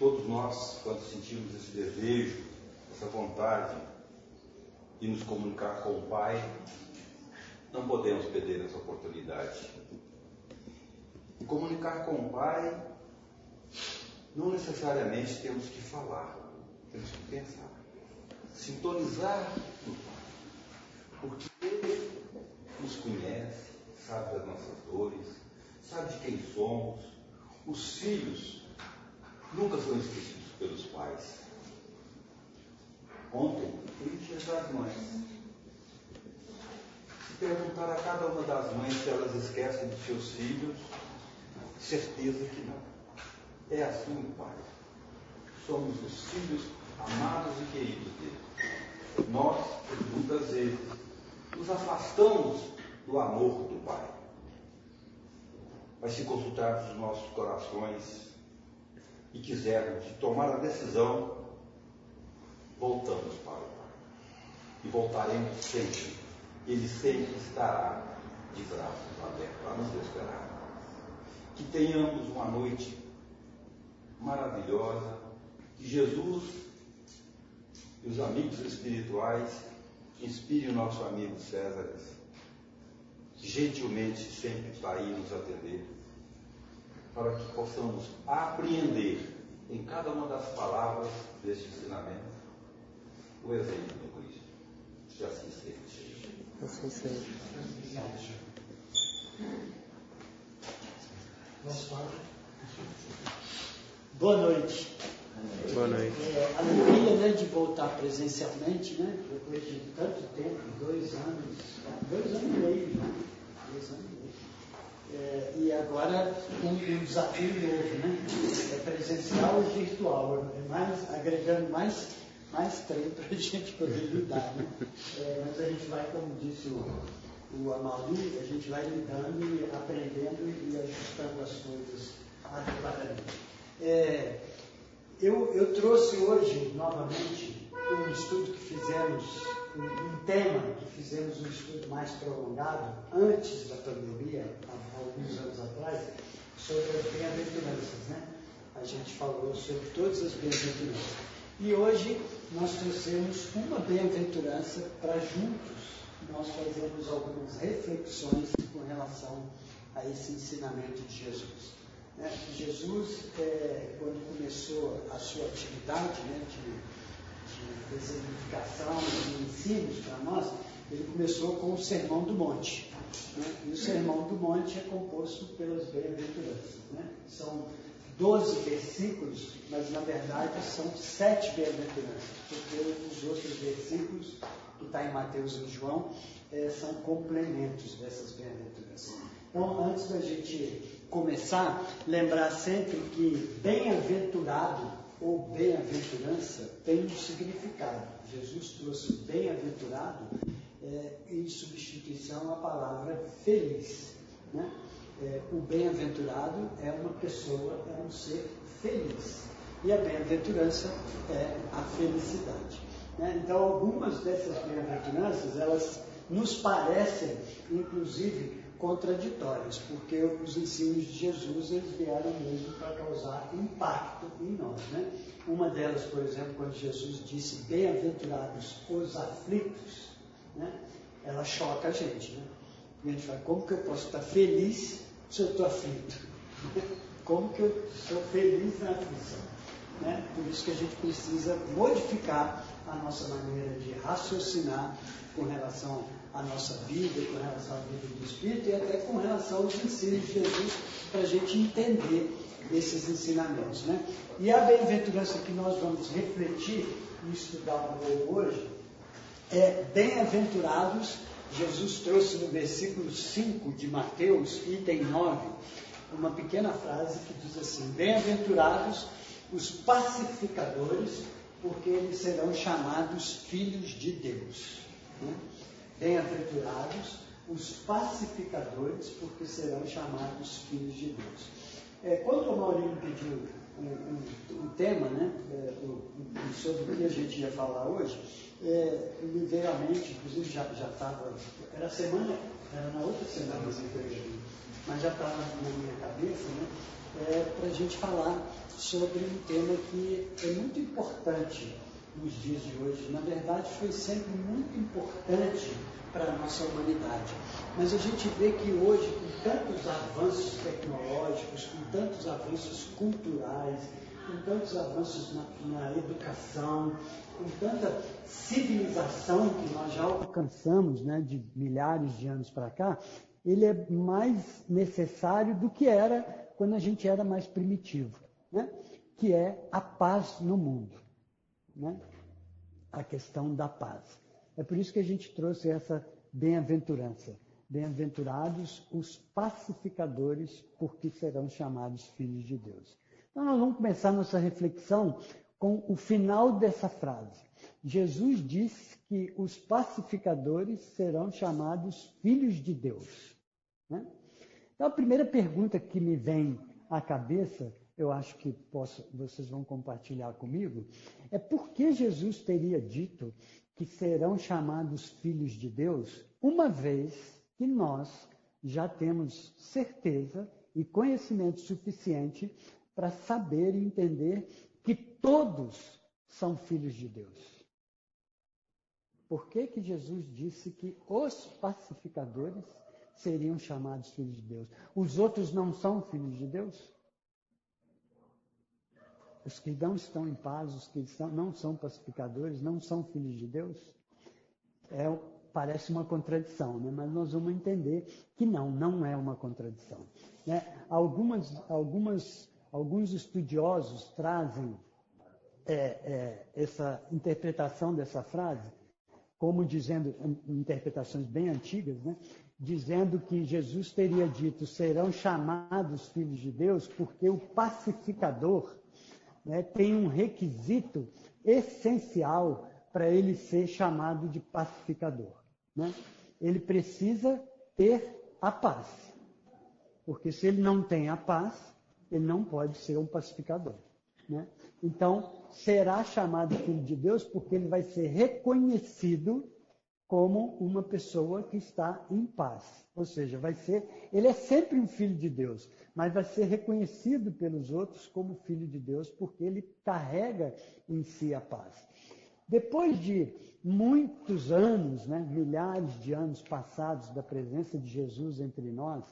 todos nós, quando sentimos esse desejo, essa vontade de nos comunicar com o Pai, não podemos perder essa oportunidade. E comunicar com o Pai, não necessariamente temos que falar, temos que pensar, sintonizar no Pai, porque Ele nos conhece, sabe das nossas dores, sabe de quem somos. Os filhos nunca são esquecidos pelos pais. Ontem, foi dia das mães. Se perguntar a cada uma das mães se elas esquecem dos seus filhos, certeza que não. É assim o Pai. Somos os filhos amados e queridos dele. Nós, muitas vezes, nos afastamos do amor do Pai. Mas se consultarmos os nossos corações e quisermos tomar a decisão, voltamos para o Pai. E voltaremos sempre. Ele sempre estará de braços abertos a nos esperar. Que tenhamos uma noite maravilhosa. Que Jesus e os amigos espirituais inspirem o nosso amigo César gentilmente sempre está aí nos atender, para que possamos apreender em cada uma das palavras deste ensinamento o exemplo do Cristo. Que assim seja. Assim seja. Boa noite. Boa noite. É, alegria né, de voltar presencialmente, né? Depois de tanto tempo, dois anos, dois anos e meio já. Dois anos e meio. É, e agora um, desafio novo, né? É presencial e virtual, é mais, agregando mais, mais trem para a gente poder lidar, né? É, mas a gente vai, como disse o, o Amauri, a gente vai lidando e aprendendo e ajustando as coisas adequadamente. É, eu, eu, trouxe hoje, novamente, um estudo que fizemos, um, tema que fizemos um estudo mais prolongado, antes da pandemia, há alguns anos atrás, sobre as bem-aventuranças. Né? A gente falou sobre todas as bem-aventuranças. E hoje nós trouxemos uma bem-aventurança para juntos nós fazermos algumas reflexões com relação a esse ensinamento de Jesus. Né? Jesus, é, quando começou a sua atividade né, de exemplificação, de ensinos para nós, ele começou com o Sermão do Monte. Né? E o Sermão do Monte é composto pelas bem-aventuranças. Né? São 12 versículos, mas na verdade são sete bem-aventuranças, porque os outros versículos, que está em Mateus e João, é, são complementos dessas bem-aventuranças. Então, antes da gente começar, lembrar sempre que bem-aventurado ou bem-aventurança tem um significado. Jesus trouxe bem-aventurado é, em substituição à palavra feliz. Né? É, o bem-aventurado é uma pessoa, é um ser feliz. E a bem-aventurança é a felicidade. Né? Então, algumas dessas bem-aventuranças, elas nos parecem, inclusive, contraditórias, porque os ensinos de Jesus eles vieram mesmo para causar impacto em nós. Né? Uma delas, por exemplo, quando Jesus disse bem-aventurados os aflitos, né? ela choca a gente. Né? E a gente fala, como que eu posso estar feliz se eu estou aflito? Como que eu sou feliz na aflição? Né? Por isso que a gente precisa modificar a nossa maneira de raciocinar com relação a nossa vida, com relação à vida do Espírito e até com relação aos ensinos de Jesus, para a gente entender esses ensinamentos. Né? E a bem-aventurança que nós vamos refletir e estudar um pouco hoje é bem-aventurados. Jesus trouxe no versículo 5 de Mateus, item 9, uma pequena frase que diz assim: Bem-aventurados os pacificadores, porque eles serão chamados filhos de Deus. Né? Bem-aventurados os pacificadores, porque serão chamados filhos de Deus. É, quando o Maurílio pediu um, um, tema, né, é, sobre o que a gente ia falar hoje, é, me veio à mente, inclusive já estava, era semana, era na outra semana, mas já estava na minha cabeça, né, é, para a gente falar sobre um tema que é muito importante nos dias de hoje. Na verdade, foi sempre muito importante para a nossa humanidade. Mas a gente vê que hoje, com tantos avanços tecnológicos, com tantos avanços culturais, com tantos avanços na, na educação, com tanta civilização que nós já alcançamos né, de milhares de anos para cá, ele é mais necessário do que era quando a gente era mais primitivo, né? que é a paz no mundo. Né? A questão da paz. É por isso que a gente trouxe essa bem-aventurança. Bem-aventurados os pacificadores, porque serão chamados filhos de Deus. Então, nós vamos começar nossa reflexão com o final dessa frase. Jesus disse que os pacificadores serão chamados filhos de Deus. Né? Então, a primeira pergunta que me vem à cabeça, eu acho que posso, vocês vão compartilhar comigo, é por que Jesus teria dito que serão chamados filhos de Deus, uma vez que nós já temos certeza e conhecimento suficiente para saber e entender que todos são filhos de Deus. Por que, que Jesus disse que os pacificadores seriam chamados filhos de Deus? Os outros não são filhos de Deus? Os que não estão em paz, os que não são pacificadores, não são filhos de Deus? É, parece uma contradição, né? mas nós vamos entender que não, não é uma contradição. Né? Algumas, algumas, alguns estudiosos trazem é, é, essa interpretação dessa frase como dizendo, interpretações bem antigas, né? dizendo que Jesus teria dito: serão chamados filhos de Deus, porque o pacificador né, tem um requisito essencial para ele ser chamado de pacificador. Né? Ele precisa ter a paz. Porque se ele não tem a paz, ele não pode ser um pacificador. Né? Então, será chamado filho de Deus porque ele vai ser reconhecido como uma pessoa que está em paz. Ou seja, vai ser, ele é sempre um filho de Deus, mas vai ser reconhecido pelos outros como filho de Deus porque ele carrega em si a paz. Depois de muitos anos, né, milhares de anos passados da presença de Jesus entre nós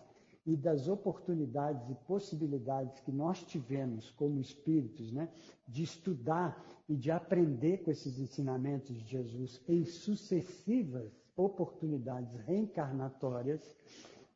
e das oportunidades e possibilidades que nós tivemos como espíritos, né, de estudar e de aprender com esses ensinamentos de Jesus em sucessivas oportunidades reencarnatórias,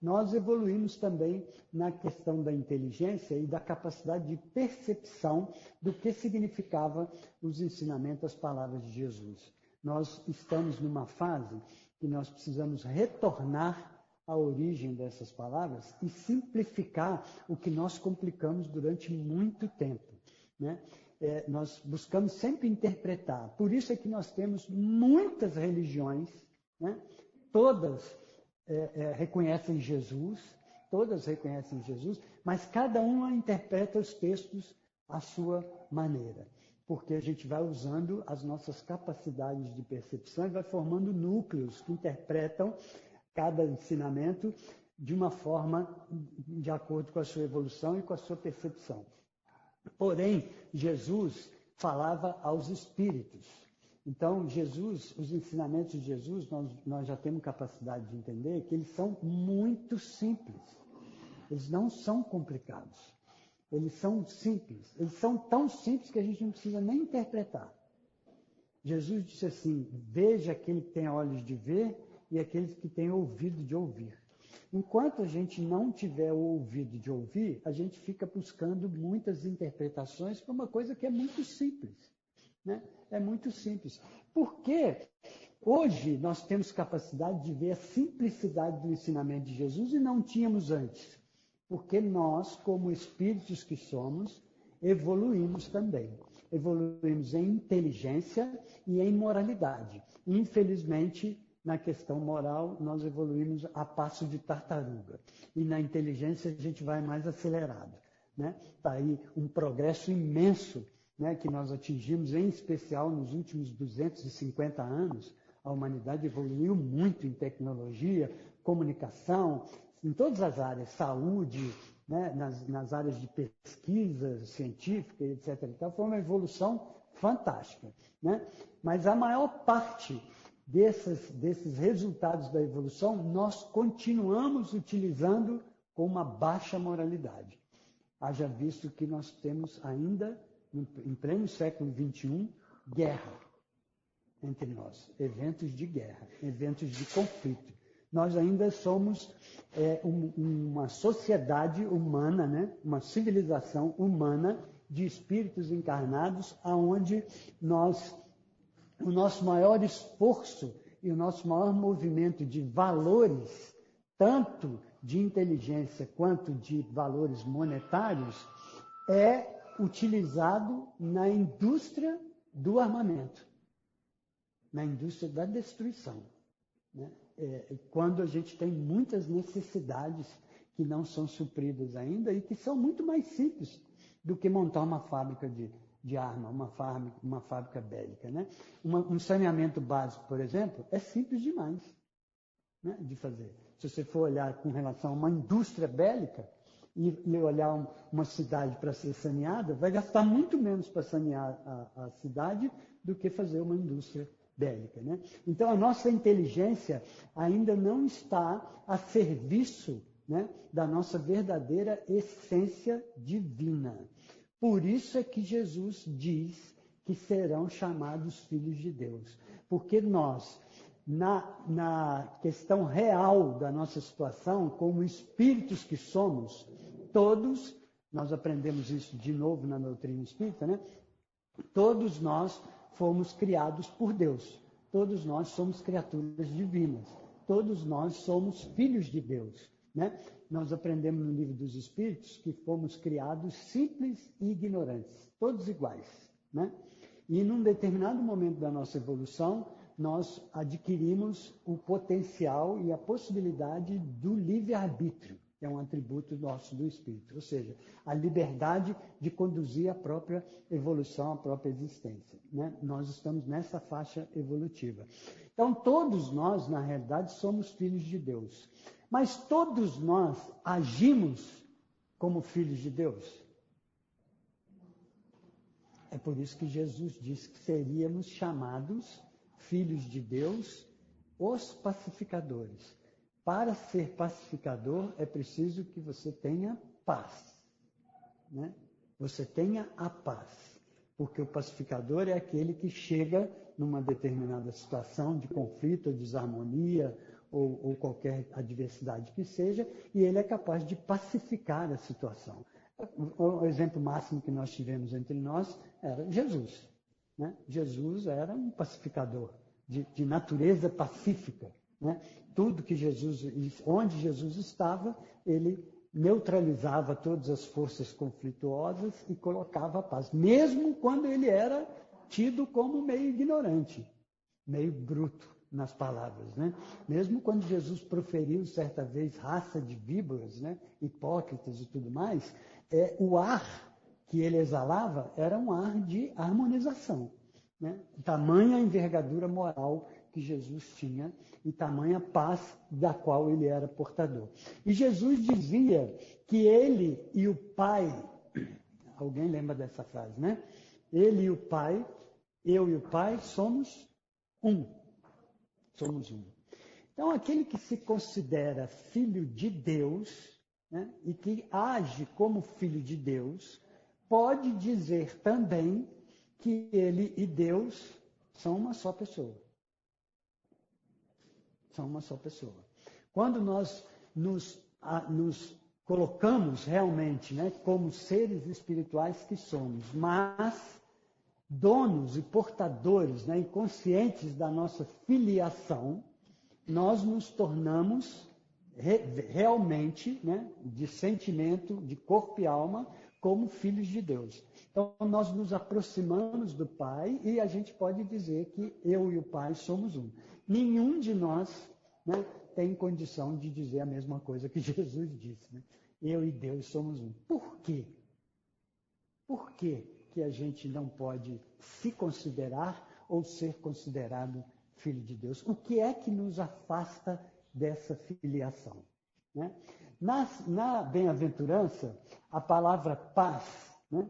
nós evoluímos também na questão da inteligência e da capacidade de percepção do que significava os ensinamentos, as palavras de Jesus. Nós estamos numa fase que nós precisamos retornar à origem dessas palavras e simplificar o que nós complicamos durante muito tempo. Né? é, nós buscamos sempre interpretar. Por isso é que nós temos muitas religiões, né? todas é, é, reconhecem Jesus, todas reconhecem Jesus, mas cada uma interpreta os textos à sua maneira. Porque a gente vai usando as nossas capacidades de percepção e vai formando núcleos que interpretam cada ensinamento de uma forma de acordo com a sua evolução e com a sua percepção. Porém, Jesus falava aos espíritos. Então, Jesus, os ensinamentos de Jesus, nós, nós já temos capacidade de entender que eles são muito simples. Eles não são complicados. Eles são simples. Eles são tão simples que a gente não precisa nem interpretar. Jesus disse assim: Veja aquele que tem olhos de ver e aqueles que têm ouvido de ouvir. Enquanto a gente não tiver o ouvido de ouvir, a gente fica buscando muitas interpretações para uma coisa que é muito simples. Né? É muito simples. Porque hoje nós temos capacidade de ver a simplicidade do ensinamento de Jesus e não tínhamos antes. Porque nós, como espíritos que somos, evoluímos também. Evoluímos em inteligência e em moralidade. Infelizmente, na questão moral, nós evoluímos a passo de tartaruga. E na inteligência, a gente vai mais acelerado. Né? Está aí um progresso imenso né, que nós atingimos, em especial nos últimos 250 anos. A humanidade evoluiu muito em tecnologia, comunicação, em todas as áreas, saúde, né, nas, nas, áreas de pesquisa científica, etc. Então, foi uma evolução fantástica. Né? Mas a maior parte desses, desses resultados da evolução nós continuamos utilizando com uma baixa moralidade. Haja visto que nós temos ainda, em pleno século XXI, guerra entre nós, eventos de guerra, eventos de conflito. Nós ainda somos é, um, uma sociedade humana, né? uma civilização humana de espíritos encarnados, aonde nós, o nosso maior esforço e o nosso maior movimento de valores, tanto de inteligência quanto de valores monetários, é utilizado na indústria do armamento, na indústria da destruição. Né? É, quando a gente tem muitas necessidades que não são supridas ainda e que são muito mais simples do que montar uma fábrica de, de arma, uma fábrica, uma fábrica bélica. Né? Uma, um saneamento básico, por exemplo, é simples demais né, de fazer. Se você for olhar com relação a uma indústria bélica e, e olhar um, uma cidade para ser saneada, vai gastar muito menos para sanear a, a cidade do que fazer uma indústria bélica. Né? Então, a nossa inteligência ainda não está a serviço né, da nossa verdadeira essência divina. Por isso é que Jesus diz que serão chamados filhos de Deus. Porque nós, na, na questão real da nossa situação, como espíritos que somos, todos, nós aprendemos isso de novo na doutrina espírita, né? Todos nós fomos criados por Deus. Todos nós somos criaturas divinas. Todos nós somos filhos de Deus. Né? Nós aprendemos no livro dos Espíritos que fomos criados simples e ignorantes, todos iguais. Né? E num determinado momento da nossa evolução, nós adquirimos o potencial e a possibilidade do livre-arbítrio, é um atributo nosso do espírito, ou seja, a liberdade de conduzir a própria evolução, a própria existência. Né? Nós estamos nessa faixa evolutiva. Então, todos nós, na realidade, somos filhos de Deus. Mas todos nós agimos como filhos de Deus. É por isso que Jesus disse que seríamos chamados filhos de Deus, os pacificadores. Para ser pacificador é preciso que você tenha paz. Né? Você tenha a paz. Porque o pacificador é aquele que chega numa determinada situação de conflito desarmonia ou, ou qualquer adversidade que seja, e ele é capaz de pacificar a situação. O exemplo máximo que nós tivemos entre nós era Jesus. Né? Jesus era um pacificador, de, de natureza pacífica. Né? Tudo que Jesus, onde Jesus estava, ele neutralizava todas as forças conflituosas e colocava a paz, mesmo quando ele era tido como meio ignorante, meio bruto nas palavras, né? Mesmo quando Jesus proferiu certa vez raça de víboras, né? Hipócritas e tudo mais, é, o ar que ele exalava era um ar de harmonização, né? Tamanha envergadura moral que Jesus tinha e tamanha paz da qual ele era portador. E Jesus dizia que ele e o Pai, alguém lembra dessa frase, né? Ele e o Pai, eu e o Pai somos um somos um. Então, aquele que se considera filho de Deus né, e que age como filho de Deus, pode dizer também que ele e Deus são uma só pessoa. São uma só pessoa. Quando nós nos, a, nos colocamos realmente né, como seres espirituais que somos, mas donos e portadores né, e conscientes da nossa filiação, nós nos tornamos re, realmente, né, de sentimento, de corpo e alma, como filhos de Deus. Então, nós nos aproximamos do Pai e a gente pode dizer que eu e o Pai somos um. Nenhum de nós né, tem condição de dizer a mesma coisa que Jesus disse. Né? Eu e Deus somos um. Por quê? Por que, que a gente não pode se considerar ou ser considerado filho de Deus? O que é que nos afasta dessa filiação? Né? Na, na bem-aventurança, a palavra paz né,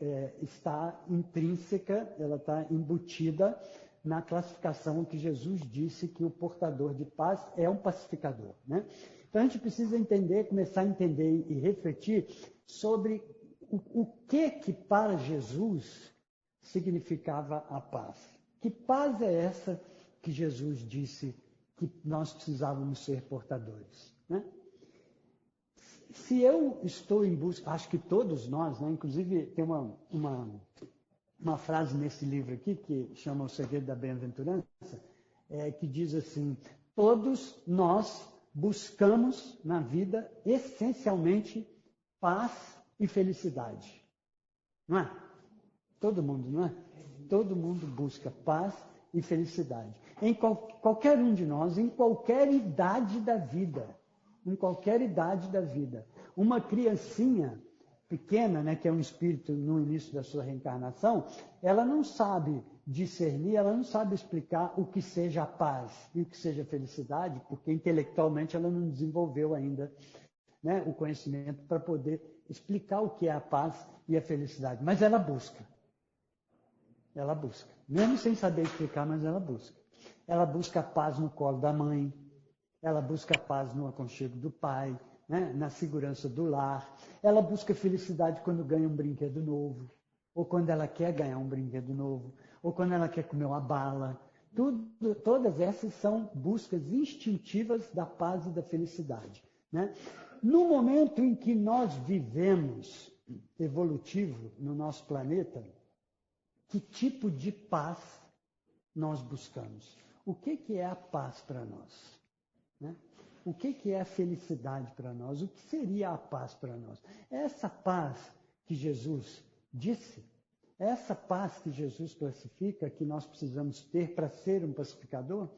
é, está intrínseca, ela está embutida na classificação que Jesus disse que o portador de paz é um pacificador. Né? Então a gente precisa entender, começar a entender e refletir sobre o, o que que para Jesus significava a paz. Que paz é essa que Jesus disse que nós precisávamos ser portadores? Né? Se eu estou em busca, acho que todos nós, né? inclusive tem uma, uma, uma frase nesse livro aqui que chama O Segredo da Bem-aventurança, é, que diz assim: todos nós buscamos na vida essencialmente paz e felicidade. Não é? Todo mundo, não é? Todo mundo busca paz e felicidade. Em qual, qualquer um de nós, em qualquer idade da vida. Em qualquer idade da vida. Uma criancinha pequena, né, que é um espírito no início da sua reencarnação, ela não sabe discernir, ela não sabe explicar o que seja paz e o que seja felicidade, porque intelectualmente ela não desenvolveu ainda né, o conhecimento para poder explicar o que é a paz e a felicidade. Mas ela busca. Ela busca. Mesmo sem saber explicar, mas ela busca. Ela busca a paz no colo da mãe, ela busca a paz no aconchego do pai, né, na segurança do lar. Ela busca felicidade quando ganha um brinquedo novo, ou quando ela quer ganhar um brinquedo novo, ou quando ela quer comer uma bala. Tudo, todas essas são buscas instintivas da paz e da felicidade. Né? No momento em que nós vivemos evolutivo no nosso planeta, que tipo de paz nós buscamos? O que, que é a paz para nós? Né? O que, que é a felicidade para nós? O que seria a paz para nós? Essa paz que Jesus disse, essa paz que Jesus classifica, que nós precisamos ter para ser um pacificador,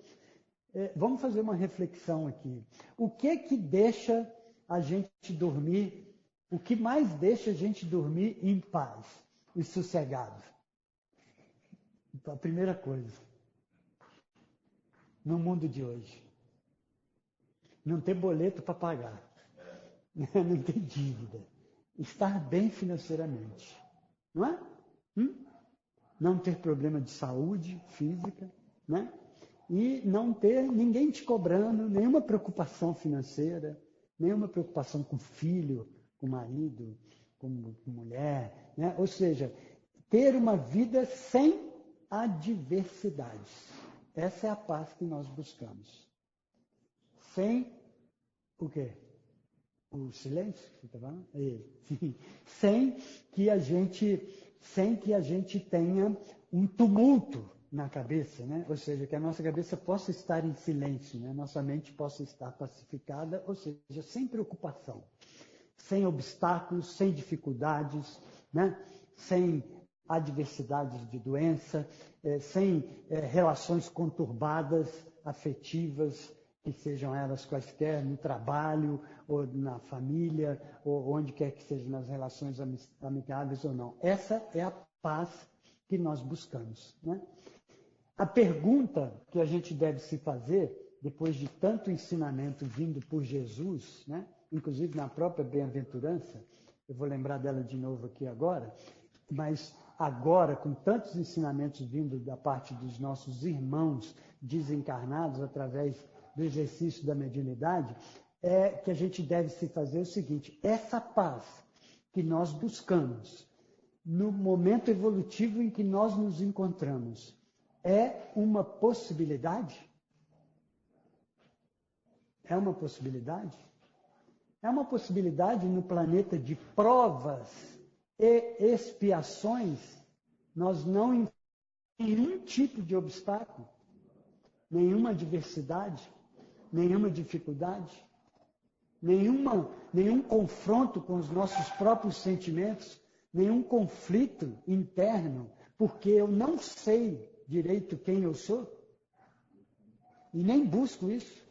é, vamos fazer uma reflexão aqui. O que que deixa a gente dormir, o que mais deixa a gente dormir em paz e sossegado? A primeira coisa, no mundo de hoje, não ter boleto para pagar, não ter dívida, estar bem financeiramente, não é? Hum? Não ter problema de saúde física, né? E não ter ninguém te cobrando, nenhuma preocupação financeira, nenhuma preocupação com filho, com marido, com, mulher, né? Ou seja, ter uma vida sem adversidades. Essa é a paz que nós buscamos sem o quê? O silêncio, você está falando? sem que a gente, sem que a gente tenha um tumulto na cabeça, né? Ou seja, que a nossa cabeça possa estar em silêncio, né? Nossa mente possa estar pacificada, ou seja, sem preocupação, sem obstáculos, sem dificuldades, né? Sem adversidades de doença, eh, sem eh, relações conturbadas, afetivas, que sejam elas quaisquer, no trabalho, ou na família, ou onde quer que seja, nas relações amigáveis ou não. Essa é a paz que nós buscamos. Né? A pergunta que a gente deve se fazer, depois de tanto ensinamento vindo por Jesus, né? inclusive na própria bem-aventurança, eu vou lembrar dela de novo aqui agora, mas agora, com tantos ensinamentos vindo da parte dos nossos irmãos desencarnados através do exercício da mediunidade, é que a gente deve se fazer o seguinte: essa paz que nós buscamos no momento evolutivo em que nós nos encontramos é uma possibilidade? É uma possibilidade? É uma possibilidade no planeta de provas e expiações, nós não nenhum tipo de obstáculo, nenhuma adversidade, nenhuma dificuldade, nenhuma, nenhum confronto com os nossos próprios sentimentos, nenhum conflito interno, porque eu não sei direito quem eu sou e nem busco isso.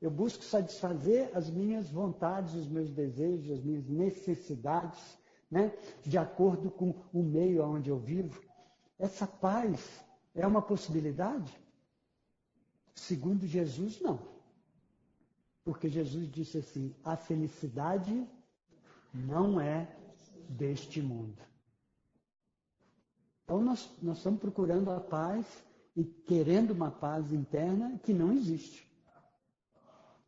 Eu busco satisfazer as minhas vontades, os meus desejos, as minhas necessidades, né? de acordo com o meio onde eu vivo. Essa paz é uma possibilidade? Segundo Jesus, não. Porque Jesus disse assim: a felicidade não é deste mundo. Então nós, nós estamos procurando a paz e querendo uma paz interna que não existe.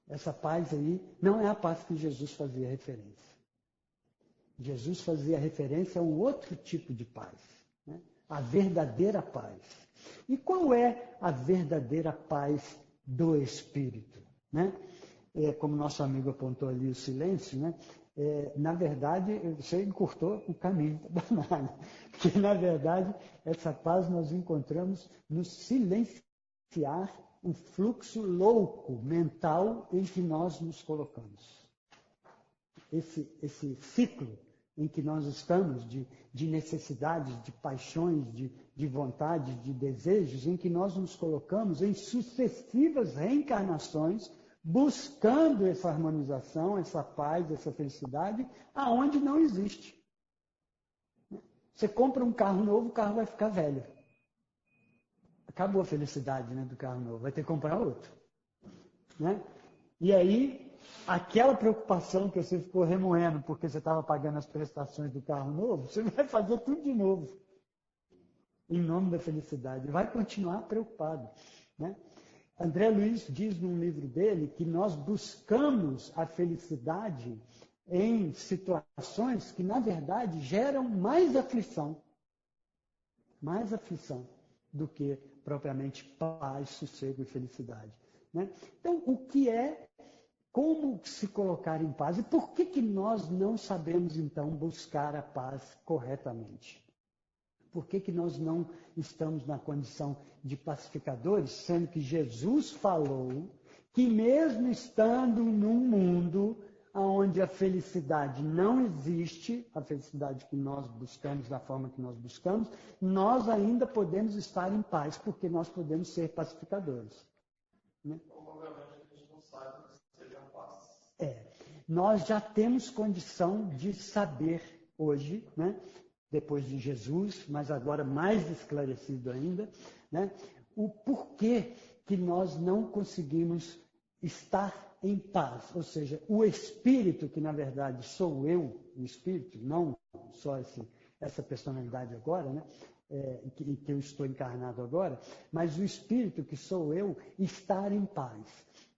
Essa paz aí não é a paz que Jesus fazia referência. Jesus fazia referência a um outro tipo de paz, né? a verdadeira paz. E qual é a verdadeira paz do Espírito? Né? É, como nosso amigo apontou ali o silêncio, né? É, na verdade, você encurtou o caminho banana. Porque, na verdade, essa paz nós encontramos no silenciar o fluxo louco mental em que nós nos colocamos. Esse, esse ciclo em que nós estamos, de, de necessidades, de paixões, de, de vontades, de desejos, em que nós nos colocamos em sucessivas reencarnações, buscando essa harmonização, essa paz, essa felicidade, aonde não existe. Você compra um carro novo, o carro vai ficar velho. Acabou a felicidade né, do carro novo, vai ter que comprar outro. Né? E aí, aquela preocupação que você ficou remoendo porque você estava pagando as prestações do carro novo, você vai fazer tudo de novo. Em nome da felicidade. Vai continuar preocupado. Né? André Luiz diz num livro dele que nós buscamos a felicidade em situações que, na verdade, geram mais aflição. Mais aflição do que propriamente paz, sossego e felicidade. Né? Então, o que é, como se colocar em paz e por que, que nós não sabemos, então, buscar a paz corretamente? Por que, que nós não estamos na condição de pacificadores, sendo que Jesus falou que, mesmo estando num mundo onde a felicidade não existe, a felicidade que nós buscamos da forma que nós buscamos, nós ainda podemos estar em paz, porque nós podemos ser pacificadores. Né? Obviamente a gente não sabe que seja paz. É. Nós já temos condição de saber hoje, né? Depois de Jesus, mas agora mais esclarecido ainda, né? o porquê que nós não conseguimos estar em paz, ou seja, o espírito, que na verdade sou eu, o espírito, não só esse, essa personalidade agora, né? É, que, que eu estou encarnado agora, mas o espírito que sou eu, estar em paz.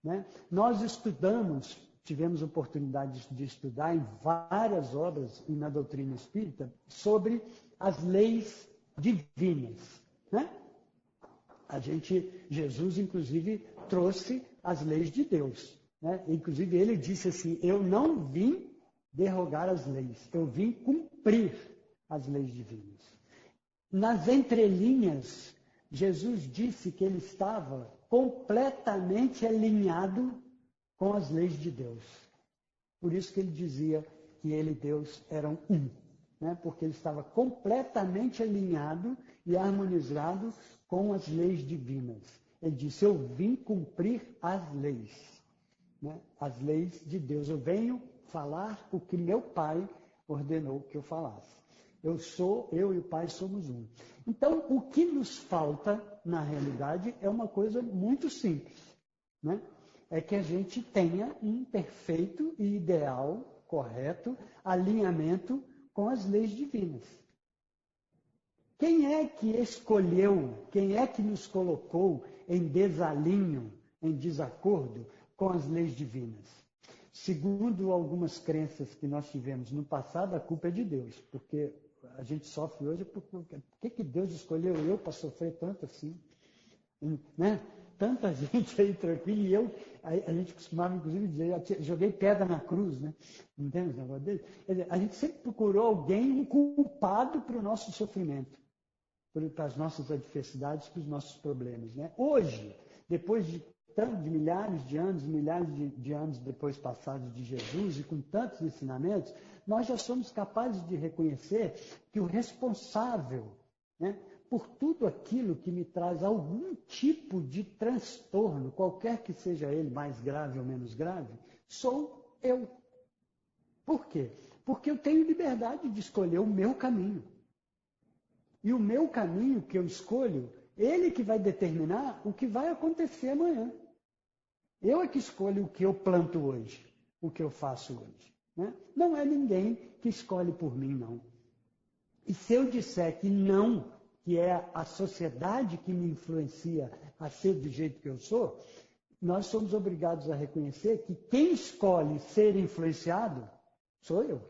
Né? Nós estudamos, tivemos oportunidade de estudar em várias obras e na doutrina espírita sobre as leis divinas. Né? A gente, Jesus, inclusive, trouxe as leis de Deus. Né? Inclusive, ele disse assim: Eu não vim derrogar as leis, eu vim cumprir as leis divinas. Nas entrelinhas, Jesus disse que ele estava completamente alinhado com as leis de Deus. Por isso que ele dizia que ele e Deus eram um, né? porque ele estava completamente alinhado e harmonizado com as leis divinas. Ele disse: Eu vim cumprir as leis né, as leis de Deus. Eu venho falar o que meu pai ordenou que eu falasse. Eu sou, eu e o pai somos um. Então, o que nos falta, na realidade, é uma coisa muito simples. Né? É que a gente tenha um perfeito e ideal, correto, alinhamento com as leis divinas. Quem é que escolheu, quem é que nos colocou em desalinho, em desacordo com as leis divinas. Segundo algumas crenças que nós tivemos no passado, a culpa é de Deus, porque a gente sofre hoje por, por que, Deus escolheu eu para sofrer tanto assim? Né? Tanta gente aí tranquila, e eu, a, a, gente costumava inclusive dizer, joguei pedra na cruz, né? Entende o negócio dele? A gente sempre procurou alguém, um culpado para o nosso sofrimento, para as nossas adversidades, para os nossos problemas. Né? Hoje, depois de de milhares de anos, milhares de, de, anos depois passados de Jesus e com tantos ensinamentos, nós já somos capazes de reconhecer que o responsável né, por tudo aquilo que me traz algum tipo de transtorno, qualquer que seja ele, mais grave ou menos grave, sou eu. Por quê? Porque eu tenho liberdade de escolher o meu caminho. E o meu caminho que eu escolho, ele que vai determinar o que vai acontecer amanhã. Eu é que escolho o que eu planto hoje, o que eu faço hoje. Né? Não é ninguém que escolhe por mim, não. E se eu disser que não, que é a sociedade que me influencia a ser do jeito que eu sou, nós somos obrigados a reconhecer que quem escolhe ser influenciado sou eu.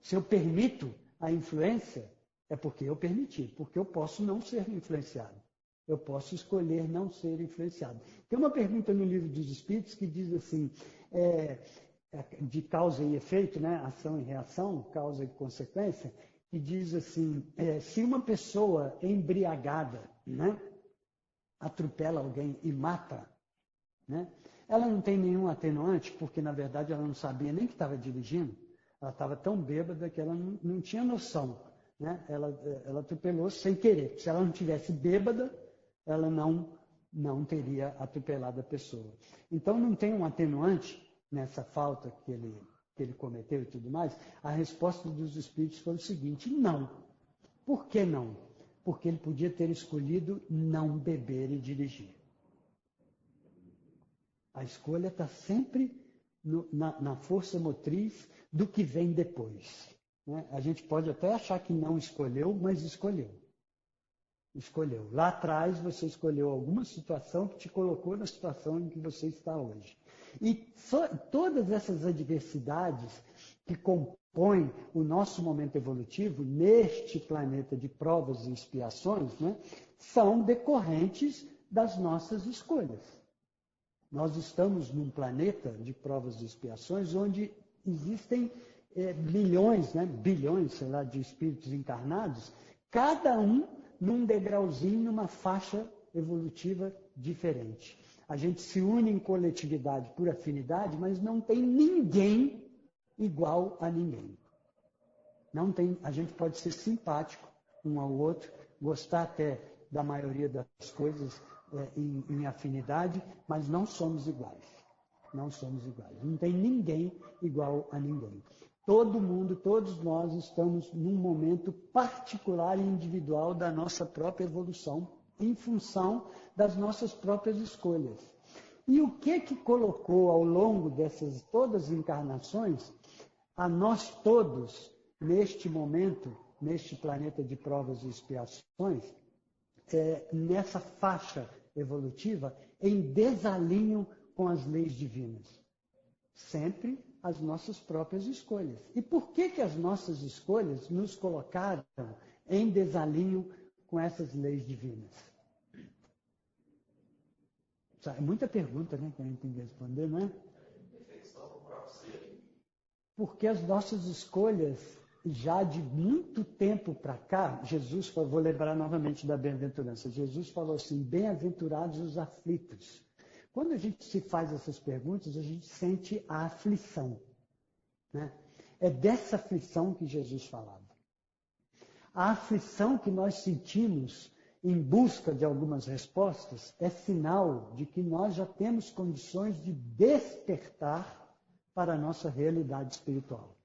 Se eu permito a influência, é porque eu permiti, porque eu posso não ser influenciado. Eu posso escolher não ser influenciado. Tem uma pergunta no livro dos Espíritos que diz assim: é, é de causa e efeito, né? ação e reação, causa e consequência, que diz assim: é, se uma pessoa embriagada né, atropela alguém e mata, né, ela não tem nenhum atenuante, porque na verdade ela não sabia nem que estava dirigindo, ela estava tão bêbada que ela não, não tinha noção. Né? Ela, ela atropelou sem querer. Se ela não tivesse bêbada, ela não, não teria atropelado a pessoa. Então não tem um atenuante nessa falta que ele, que ele cometeu e tudo mais. A resposta dos espíritos foi o seguinte: não. Por que não? Porque ele podia ter escolhido não beber e dirigir. A escolha está sempre no, na, na, força motriz do que vem depois. Né? A gente pode até achar que não escolheu, mas escolheu escolheu. Lá atrás você escolheu alguma situação que te colocou na situação em que você está hoje. E so, todas essas adversidades que compõem o nosso momento evolutivo neste planeta de provas e expiações, né, são decorrentes das nossas escolhas. Nós estamos num planeta de provas e expiações onde existem é, milhões, né, bilhões, sei lá, de espíritos encarnados, cada um num degrauzinho, numa faixa evolutiva diferente. A gente se une em coletividade por afinidade, mas não tem ninguém igual a ninguém. Não tem, a gente pode ser simpático um ao outro, gostar até da maioria das coisas é, em, em afinidade, mas não somos iguais. Não somos iguais. Não tem ninguém igual a ninguém. Todo mundo, todos nós estamos num momento particular e individual da nossa própria evolução, em função das nossas próprias escolhas. E o que que colocou ao longo dessas todas as encarnações a nós todos neste momento, neste planeta de provas e expiações, é, nessa faixa evolutiva, em desalinho com as leis divinas? Sempre as nossas próprias escolhas. E por que, que as nossas escolhas nos colocaram em desalinho com essas leis divinas? É muita pergunta né, que a gente tem que responder, não é? Porque as nossas escolhas, já de muito tempo para cá, Jesus, vou lembrar novamente da bem-aventurança, Jesus falou assim, bem-aventurados os aflitos, quando a gente se faz essas perguntas, a gente sente a aflição. Né? É dessa aflição que Jesus falava. A aflição que nós sentimos em busca de algumas respostas é sinal de que nós já temos condições de despertar para a nossa realidade espiritual.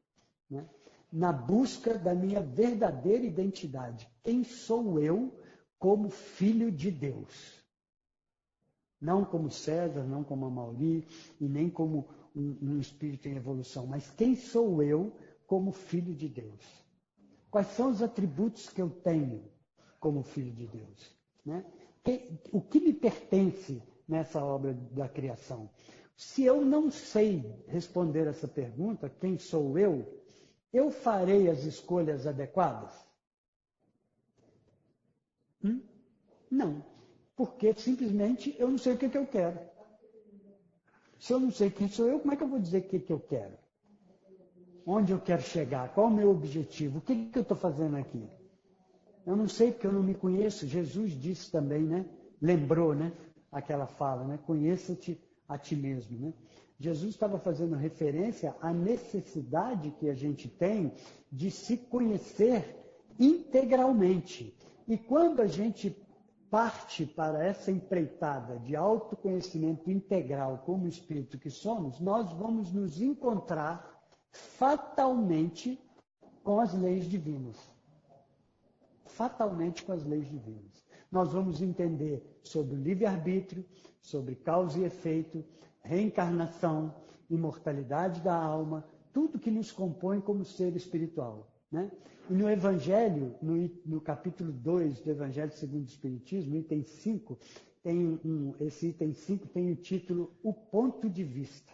Né? Na busca da minha verdadeira identidade. Quem sou eu como filho de Deus? Não como César, não como a Mauri, e nem como um, um espírito em evolução, mas quem sou eu como filho de Deus? Quais são os atributos que eu tenho como filho de Deus? Né? O que me pertence nessa obra da criação? Se eu não sei responder essa pergunta, quem sou eu, eu farei as escolhas adequadas? Hum? Não porque simplesmente eu não sei o que, que eu quero. Se eu não sei quem sou eu, como é que eu vou dizer o que, que eu quero? Onde eu quero chegar? Qual o meu objetivo? O que, que eu estou fazendo aqui? Eu não sei porque eu não me conheço. Jesus disse também, né? Lembrou, né? Aquela fala, né? Conheça-te a ti mesmo, né? Jesus estava fazendo referência à necessidade que a gente tem de se conhecer integralmente. E quando a gente parte para essa empreitada de autoconhecimento integral como espírito que somos, nós vamos nos encontrar fatalmente com as leis divinas. Fatalmente com as leis divinas. Nós vamos entender sobre o livre-arbítrio, sobre causa e efeito, reencarnação, imortalidade da alma, tudo que nos compõe como ser espiritual. Né? E no Evangelho, no, no capítulo 2 do Evangelho segundo o Espiritismo, item 5, tem um, esse item 5 tem o título O Ponto de Vista.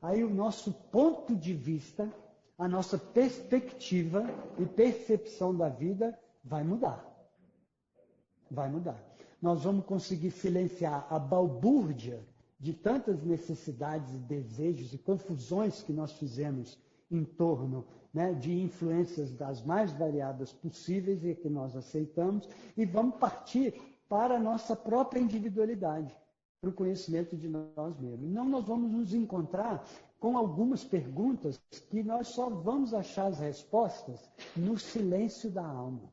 Aí o nosso ponto de vista, a nossa perspectiva e percepção da vida vai mudar. Vai mudar. Nós vamos conseguir silenciar a balbúrdia de tantas necessidades e desejos e confusões que nós fizemos em torno né, de influências das mais variadas possíveis e que nós aceitamos, e vamos partir para a nossa própria individualidade, para o conhecimento de nós mesmos. Não, nós vamos nos encontrar com algumas perguntas que nós só vamos achar as respostas no silêncio da alma.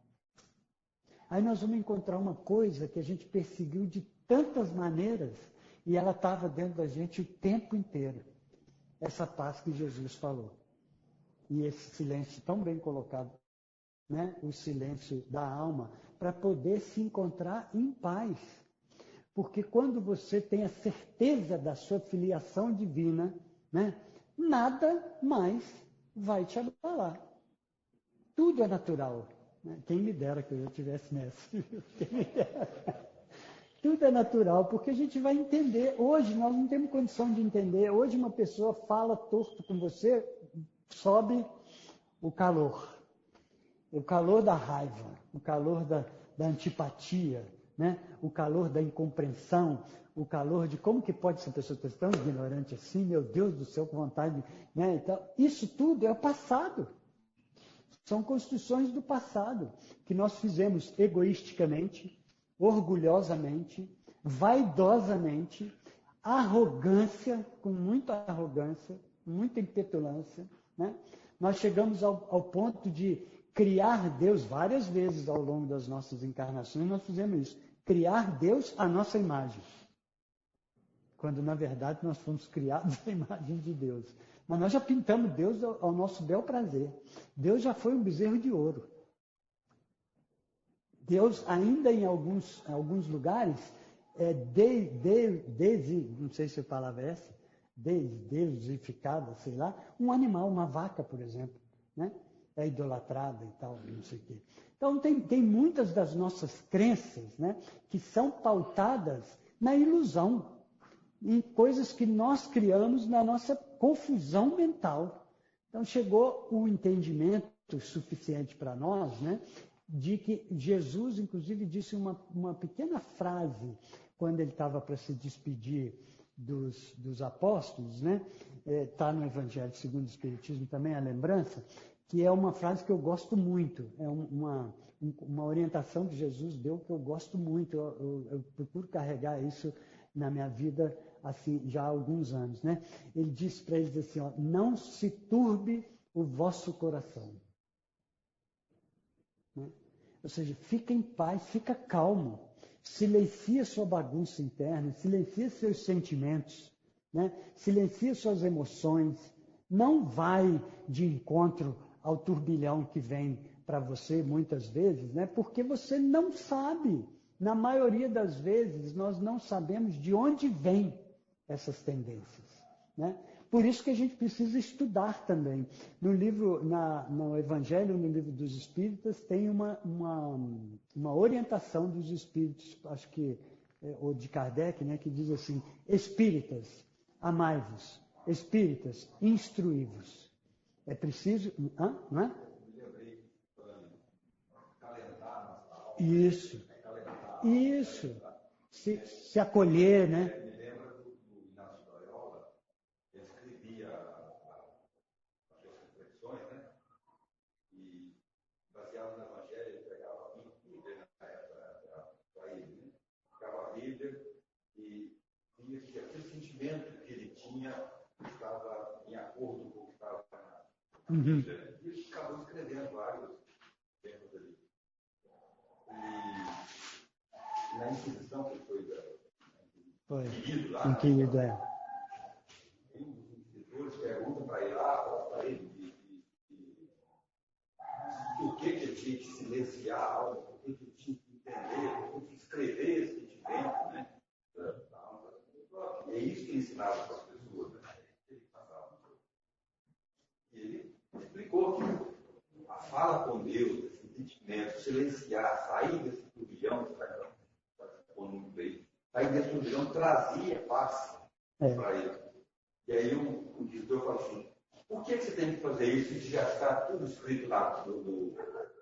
Aí nós vamos encontrar uma coisa que a gente perseguiu de tantas maneiras e ela estava dentro da gente o tempo inteiro. Essa paz que Jesus falou. E esse silêncio tão bem colocado, né? o silêncio da alma, para poder se encontrar em paz. Porque quando você tem a certeza da sua filiação divina, né? nada mais vai te abalar. Tudo é natural. Né? Quem me dera que eu já tivesse nessa. Quem me dera. Tudo é natural, porque a gente vai entender. Hoje nós não temos condição de entender. Hoje uma pessoa fala torto com você, sobe o calor. O calor da raiva, o calor da, da antipatia, né? o calor da incompreensão, o calor de como que pode essa pessoa ser tão ignorante assim, meu Deus do céu, com vontade. Né? Então, isso tudo é o passado. São construções do passado que nós fizemos egoisticamente, orgulhosamente, vaidosamente, arrogância, com muita arrogância, muita impetulância. Né? Nós chegamos ao, ao ponto de criar Deus várias vezes ao longo das nossas encarnações, nós fizemos isso. Criar Deus à nossa imagem. Quando, na verdade, nós fomos criados à imagem de Deus. Mas nós já pintamos Deus ao, nosso bel prazer. Deus já foi um bezerro de ouro. Deus, ainda em alguns, alguns lugares, é de, de, não sei se a palavra é essa, de, deusificada, sei lá, um animal, uma vaca, por exemplo, né? é idolatrada e tal, não sei o quê. Então, tem, tem muitas das nossas crenças né, que são pautadas na ilusão, em coisas que nós criamos na nossa confusão mental. Então, chegou o entendimento suficiente para nós, né, de que Jesus, inclusive, disse uma, uma pequena frase quando ele estava para se despedir dos, dos apóstolos, né? Está é, no Evangelho segundo o Espiritismo também a lembrança, que é uma frase que eu gosto muito, é uma, uma orientação que Jesus deu que eu gosto muito, eu, eu, eu procuro carregar isso na minha vida assim já há alguns anos, né? Ele disse para eles assim, ó, não se turbe o vosso coração. Né? Ou seja, fica em paz, fica calmo. Silencia sua bagunça interna, silencia seus sentimentos, né? silencia suas emoções. Não vai de encontro ao turbilhão que vem para você muitas vezes, né? porque você não sabe. Na maioria das vezes, nós não sabemos de onde vêm essas tendências. Né? Por isso que a gente precisa estudar também. No livro, na, no Evangelho, no livro dos Espíritas, tem uma, uma, uma orientação dos Espíritos, acho que, é, ou de Kardec, né, que diz assim: Espíritas, amai-vos. Espíritas, instruí-vos. É preciso. Hã? Não é? Isso. Isso. Se, se acolher, né? Uhum. E ele acabou escrevendo vários temas ali. E na Inquisição, que foi da, foi. Né, inquirido lá. Inquirido, né, é. Um dos inquisidores pergunta para ele lá, para ele que, que ele tinha que silenciar silenciar, sair desse turbilhão, sair desse turbilhão trazia paz é. para ele. E aí o, o diretor falou assim, por que, você tem que fazer isso se já está tudo escrito lá no, no,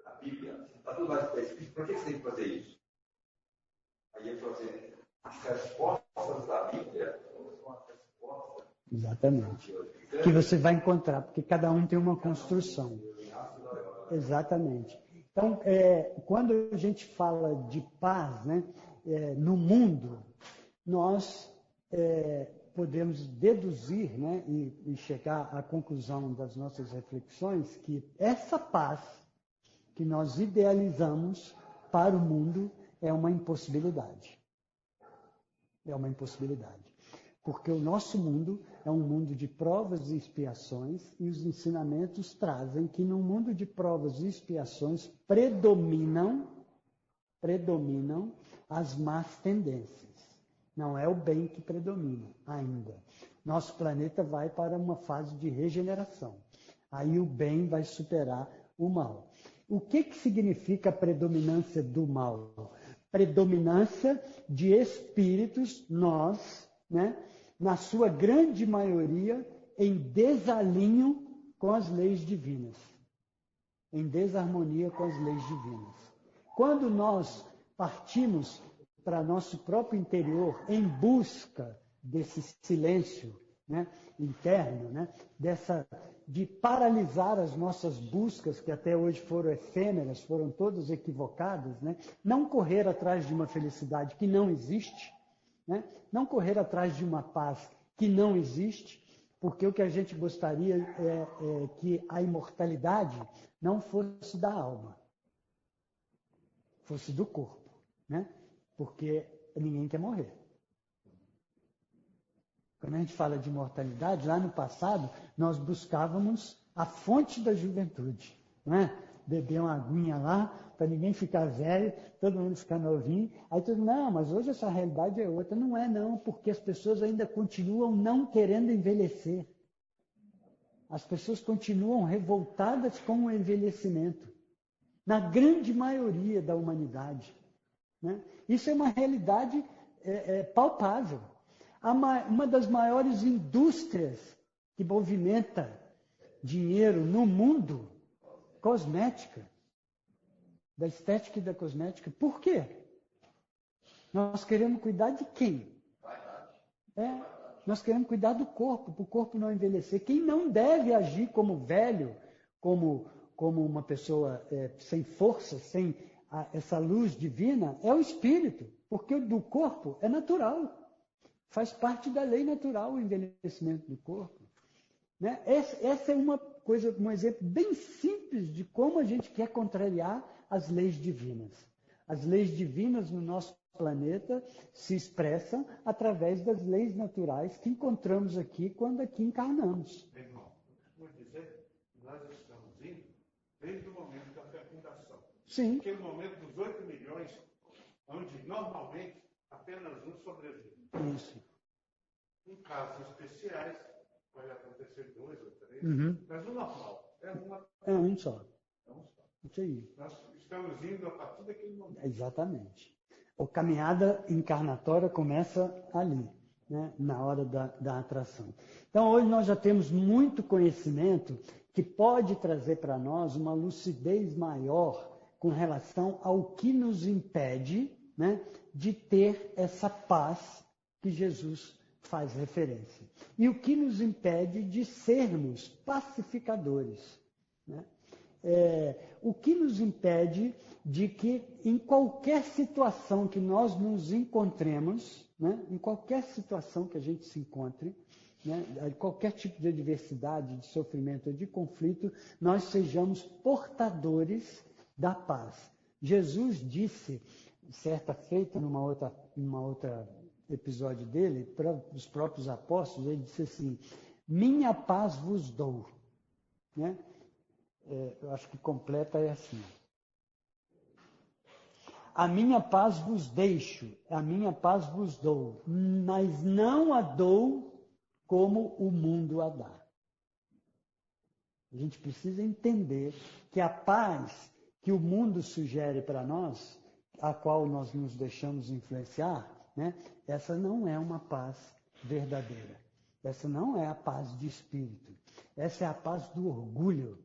na Bíblia? Está tudo lá escrito, por que, que você tem que fazer isso? Aí ele falou assim, as respostas da Bíblia são as respostas. Exatamente. Que você vai encontrar, porque cada um tem uma construção. Exatamente. Então, é, quando a gente fala de paz né, é, no mundo, nós é, podemos deduzir né, e, e chegar à conclusão das nossas reflexões que essa paz que nós idealizamos para o mundo é uma impossibilidade. É uma impossibilidade. Porque o nosso mundo é um mundo de provas e expiações, e os ensinamentos trazem que no mundo de provas e expiações predominam, predominam as más tendências. Não é o bem que predomina ainda. Nosso planeta vai para uma fase de regeneração. Aí o bem vai superar o mal. O que, que significa a predominância do mal? Predominância de espíritos, nós, né, na sua grande maioria, em desalinho com as leis divinas, em desarmonia com as leis divinas. Quando nós partimos para nosso próprio interior em busca desse silêncio né, interno, né, dessa de paralisar as nossas buscas que até hoje foram efêmeras, foram todas equivocadas, né, não correr atrás de uma felicidade que não existe, né, não correr atrás de uma paz que não existe, porque o que a gente gostaria é, é que a imortalidade não fosse da alma, fosse do corpo, né? porque ninguém quer morrer. Quando a gente fala de mortalidade, lá no passado, nós buscávamos a fonte da juventude, não é? Beber uma aguinha lá, para ninguém ficar velho, todo mundo ficar novinho. Aí tudo, não, mas hoje essa realidade é outra. Não é não, porque as pessoas ainda continuam não querendo envelhecer. As pessoas continuam revoltadas com o envelhecimento. Na grande maioria da humanidade. Né? Isso é uma realidade é, é, palpável. Uma das maiores indústrias que movimenta dinheiro no mundo, cosmética, da estética e da cosmética. Por quê? Nós queremos cuidar de quem? É, nós queremos cuidar do corpo, para o corpo não envelhecer. Quem não deve agir como velho, como, como uma pessoa é, sem força, sem a, essa luz divina é o espírito, porque do corpo é natural. Faz parte da lei natural o envelhecimento do corpo. Né? Essa, essa é uma coisa, um exemplo bem simples de como a gente quer contrariar as leis divinas. As leis divinas no nosso planeta se expressam através das leis naturais que encontramos aqui quando aqui encarnamos. Irmão, vou dizer, nós estamos indo desde o momento da fecundação. Sim. Aquele momento dos 8 milhões, onde normalmente apenas um sobrevive. Isso. Em casos especiais, pode acontecer dois ou três, uhum. mas o normal é uma. É um só. É um só. Isso aí. Nós estamos indo a partir daquele momento. Exatamente. A caminhada encarnatória começa ali, né, na hora da, da atração. Então, hoje nós já temos muito conhecimento que pode trazer para nós uma lucidez maior com relação ao que nos impede né, de ter essa paz que Jesus faz referência. E o que nos impede de sermos pacificadores. Né? É, o que nos impede de que, em qualquer situação que nós nos encontremos, né, em qualquer situação que a gente se encontre, né, qualquer tipo de adversidade, de sofrimento, de conflito, nós sejamos portadores da paz. Jesus disse, certa feita, numa outra, numa outra episódio dele, para os próprios apóstolos, ele disse assim: Minha paz vos dou. Né? É, eu acho que completa é assim: a minha paz vos deixo, a minha paz vos dou, mas não a dou como o mundo a dá. A gente precisa entender que a paz que o mundo sugere para nós, a qual nós nos deixamos influenciar, né, essa não é uma paz verdadeira. Essa não é a paz de espírito. Essa é a paz do orgulho,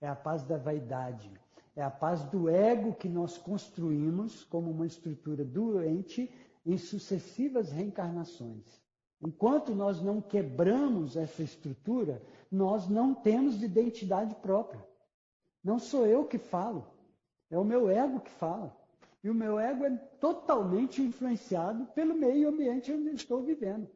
é a paz da vaidade, é a paz do ego que nós construímos como uma estrutura doente em sucessivas reencarnações. Enquanto nós não quebramos essa estrutura, nós não temos identidade própria. Não sou eu que falo, é o meu ego que fala. E o meu ego é totalmente influenciado pelo meio ambiente onde eu estou vivendo.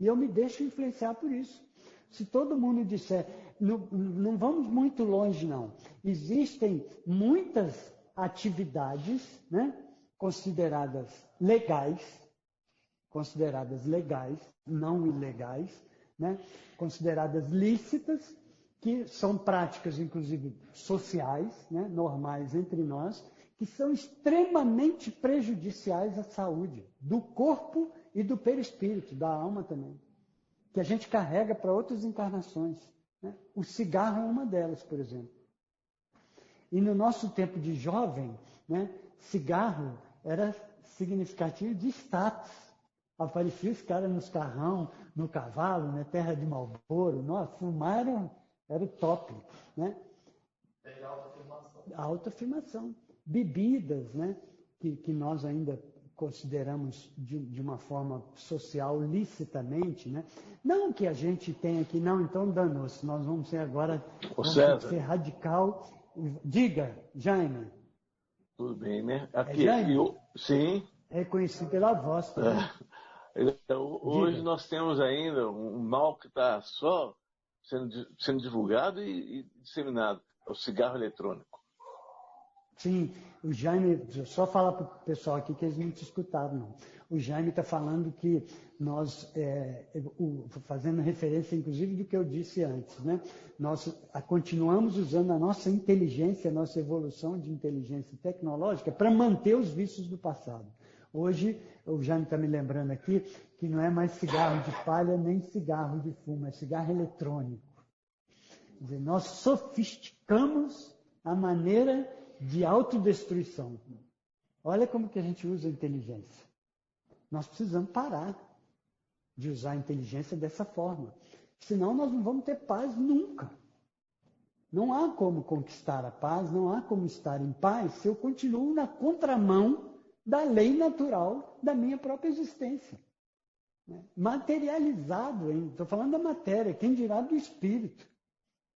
E eu me deixo influenciar por isso. Se todo mundo disser, não, não vamos muito longe, não. Existem muitas atividades né, consideradas legais, consideradas legais, não ilegais, né, consideradas lícitas, que são práticas, inclusive, sociais, né, normais entre nós, que são extremamente prejudiciais à saúde do corpo e do perispírito, da alma também, que a gente carrega para outras encarnações. Né? O cigarro é uma delas, por exemplo. E no nosso tempo de jovem, né, cigarro era significativo de status. Aparecia os caras nos carrão, no cavalo, na né, terra de Malboro. Nossa, fumar era, era o top. Né? Autoafirmação. Bebidas, né? Que, que nós ainda consideramos de, de, uma forma social licitamente, né? Não que a gente tenha que, não, então danou-se, nós vamos ser agora vamos ser radical. Diga, Jaime. Tudo bem, né? Aqui, é eu, sim. Reconheci pela voz. Tá? É. Então, hoje Diga. nós temos ainda um mal que está só sendo, sendo divulgado e, e disseminado, é o cigarro eletrônico. Sim, o Jaime, só falar para o pessoal aqui que eles não te escutaram, não. O Jaime está falando que nós, é, o, fazendo referência inclusive do que eu disse antes, né? nós a, continuamos usando a nossa inteligência, a nossa evolução de inteligência tecnológica para manter os vícios do passado. Hoje, o Jaime está me lembrando aqui que não é mais cigarro de palha nem cigarro de fumo, é cigarro eletrônico. Quer dizer, nós sofisticamos a maneira de autodestruição. Olha como que a gente usa a inteligência. Nós precisamos parar de usar a inteligência dessa forma. Senão nós não vamos ter paz nunca. Não há como conquistar a paz, não há como estar em paz se eu continuo na contramão da lei natural da minha própria existência. Né? Materializado, estou falando da matéria, quem dirá do espírito,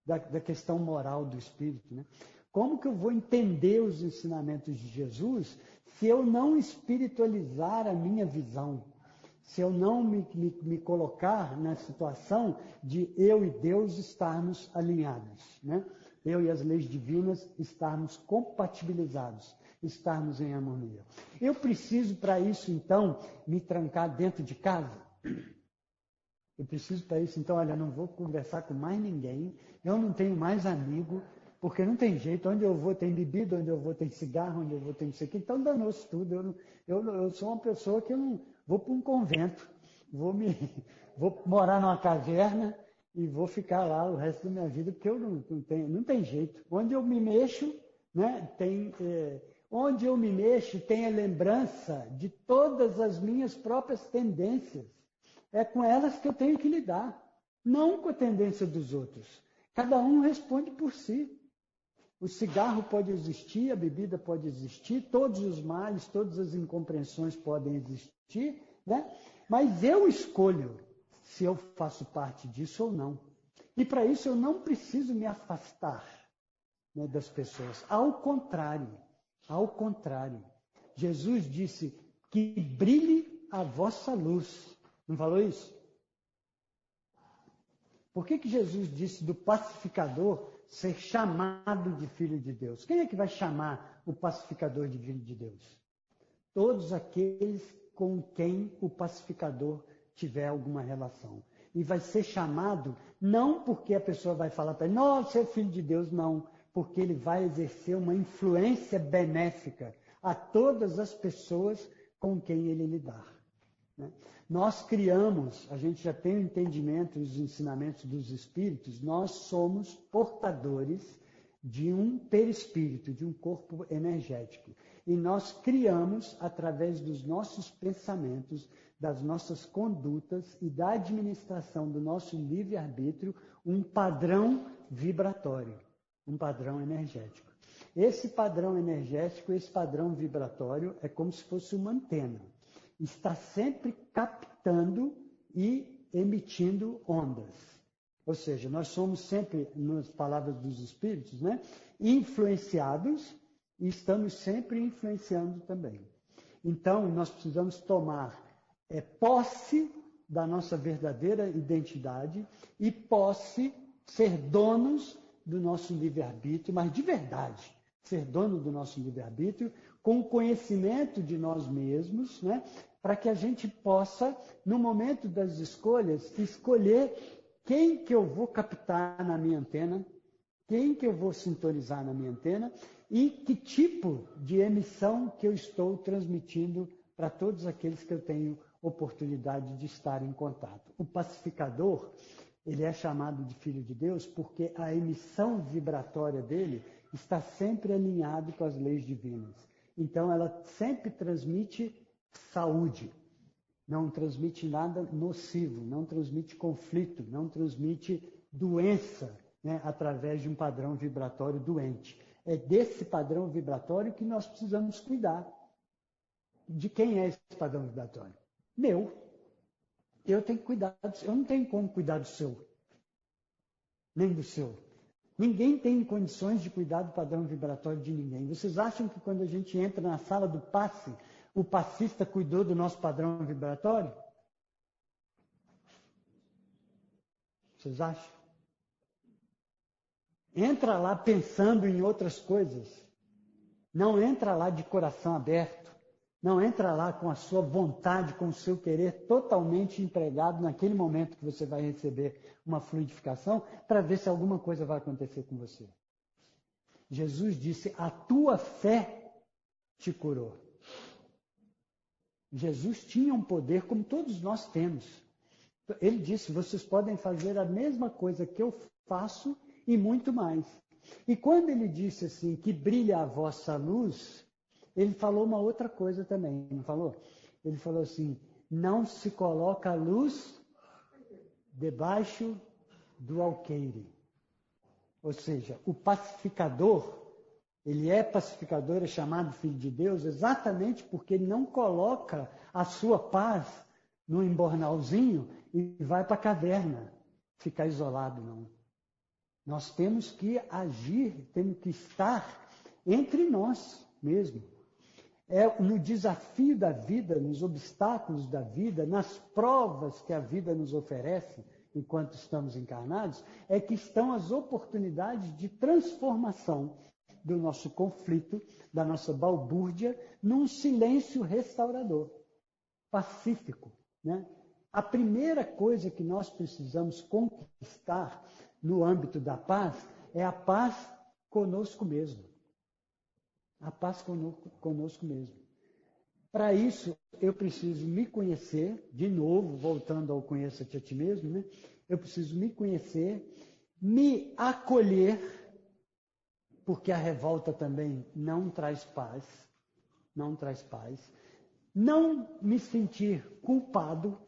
da, da questão moral do espírito. Né? Como que eu vou entender os ensinamentos de Jesus se eu não espiritualizar a minha visão? Se eu não me, me, me colocar na situação de eu e Deus estarmos alinhados, né? eu e as leis divinas estarmos compatibilizados, estarmos em harmonia. Eu preciso, para isso, então, me trancar dentro de casa? Eu preciso para isso, então, olha, não vou conversar com mais ninguém, eu não tenho mais amigo, porque não tem jeito, onde eu vou tem bebida, onde eu vou tem cigarro, onde eu vou tem isso aqui, então danou-se tudo. Eu, eu, eu, sou uma pessoa que eu não vou para um convento, vou, me, vou morar numa caverna e vou ficar lá o resto da minha vida, porque eu não, não, não tem jeito. Onde eu me mexo, né, tem, é, onde eu me mexo tem a lembrança de todas as minhas próprias tendências. É com elas que eu tenho que lidar, não com a tendência dos outros. Cada um responde por si. O cigarro pode existir, a bebida pode existir, todos os males, todas as incompreensões podem existir, né? mas eu escolho se eu faço parte disso ou não. E para isso eu não preciso me afastar né, das pessoas. Ao contrário, ao contrário. Jesus disse que brilhe a vossa luz. Não falou isso? Por que, que Jesus disse do pacificador ser chamado de filho de Deus. Quem é que vai chamar o pacificador de filho de Deus? Todos aqueles com quem o pacificador tiver alguma relação. E vai ser chamado não porque a pessoa vai falar para ele, não, você é filho de Deus, não, porque ele vai exercer uma influência benéfica a todas as pessoas com quem ele lidar. Né? Nós criamos, a gente já tem o entendimento dos ensinamentos dos espíritos, nós somos portadores de um perispírito, de um corpo energético. E nós criamos, através dos nossos pensamentos, das nossas condutas e da administração do nosso livre-arbítrio, um padrão vibratório, um padrão energético. Esse padrão energético, esse padrão vibratório, é como se fosse uma antena. Está sempre captando e emitindo ondas. Ou seja, nós somos sempre, nas palavras dos espíritos, né, influenciados e estamos sempre influenciando também. Então, nós precisamos tomar é, posse da nossa verdadeira identidade e posse, ser donos do nosso livre-arbítrio, mas de verdade, ser dono do nosso livre-arbítrio, com conhecimento de nós mesmos, né, para que a gente possa, no momento das escolhas, escolher quem que eu vou captar na minha antena, quem que eu vou sintonizar na minha antena e que tipo de emissão que eu estou transmitindo para todos aqueles que eu tenho oportunidade de estar em contato. O pacificador, ele é chamado de filho de Deus porque a emissão vibratória dele está sempre alinhado com as leis divinas. Então ela sempre transmite saúde, não transmite nada nocivo, não transmite conflito, não transmite doença né, através de um padrão vibratório doente. É desse padrão vibratório que nós precisamos cuidar. De quem é esse padrão vibratório? Meu. Eu tenho que cuidar, eu não tenho como cuidar do seu, nem do seu. Ninguém tem condições de cuidar do padrão vibratório de ninguém. Vocês acham que quando a gente entra na sala do passe, o passista cuidou do nosso padrão vibratório? Vocês acham? Entra lá pensando em outras coisas. Não entra lá de coração aberto. Não entra lá com a sua vontade, com o seu querer totalmente empregado naquele momento que você vai receber uma fluidificação para ver se alguma coisa vai acontecer com você. Jesus disse: A tua fé te curou. Jesus tinha um poder como todos nós temos. Ele disse: Vocês podem fazer a mesma coisa que eu faço e muito mais. E quando ele disse assim que brilha a vossa luz, ele falou uma outra coisa também, não falou? Ele falou assim: não se coloca a luz debaixo do alqueire. Ou seja, o pacificador, ele é pacificador, é chamado filho de Deus, exatamente porque ele não coloca a sua paz no embornalzinho e vai para a caverna ficar isolado, não. Nós temos que agir, temos que estar entre nós mesmo é no desafio da vida, nos obstáculos da vida, nas provas que a vida nos oferece enquanto estamos encarnados, é que estão as oportunidades de transformação do nosso conflito, da nossa balbúrdia, num silêncio restaurador, pacífico. Né? A primeira coisa que nós precisamos conquistar no âmbito da paz é a paz conosco mesmo a paz conosco, conosco mesmo. Para isso, eu preciso me conhecer, de novo, voltando ao conheça-te a ti mesmo, né? Eu preciso me conhecer, me acolher, porque a revolta também não traz paz, não traz paz. Não me sentir culpado,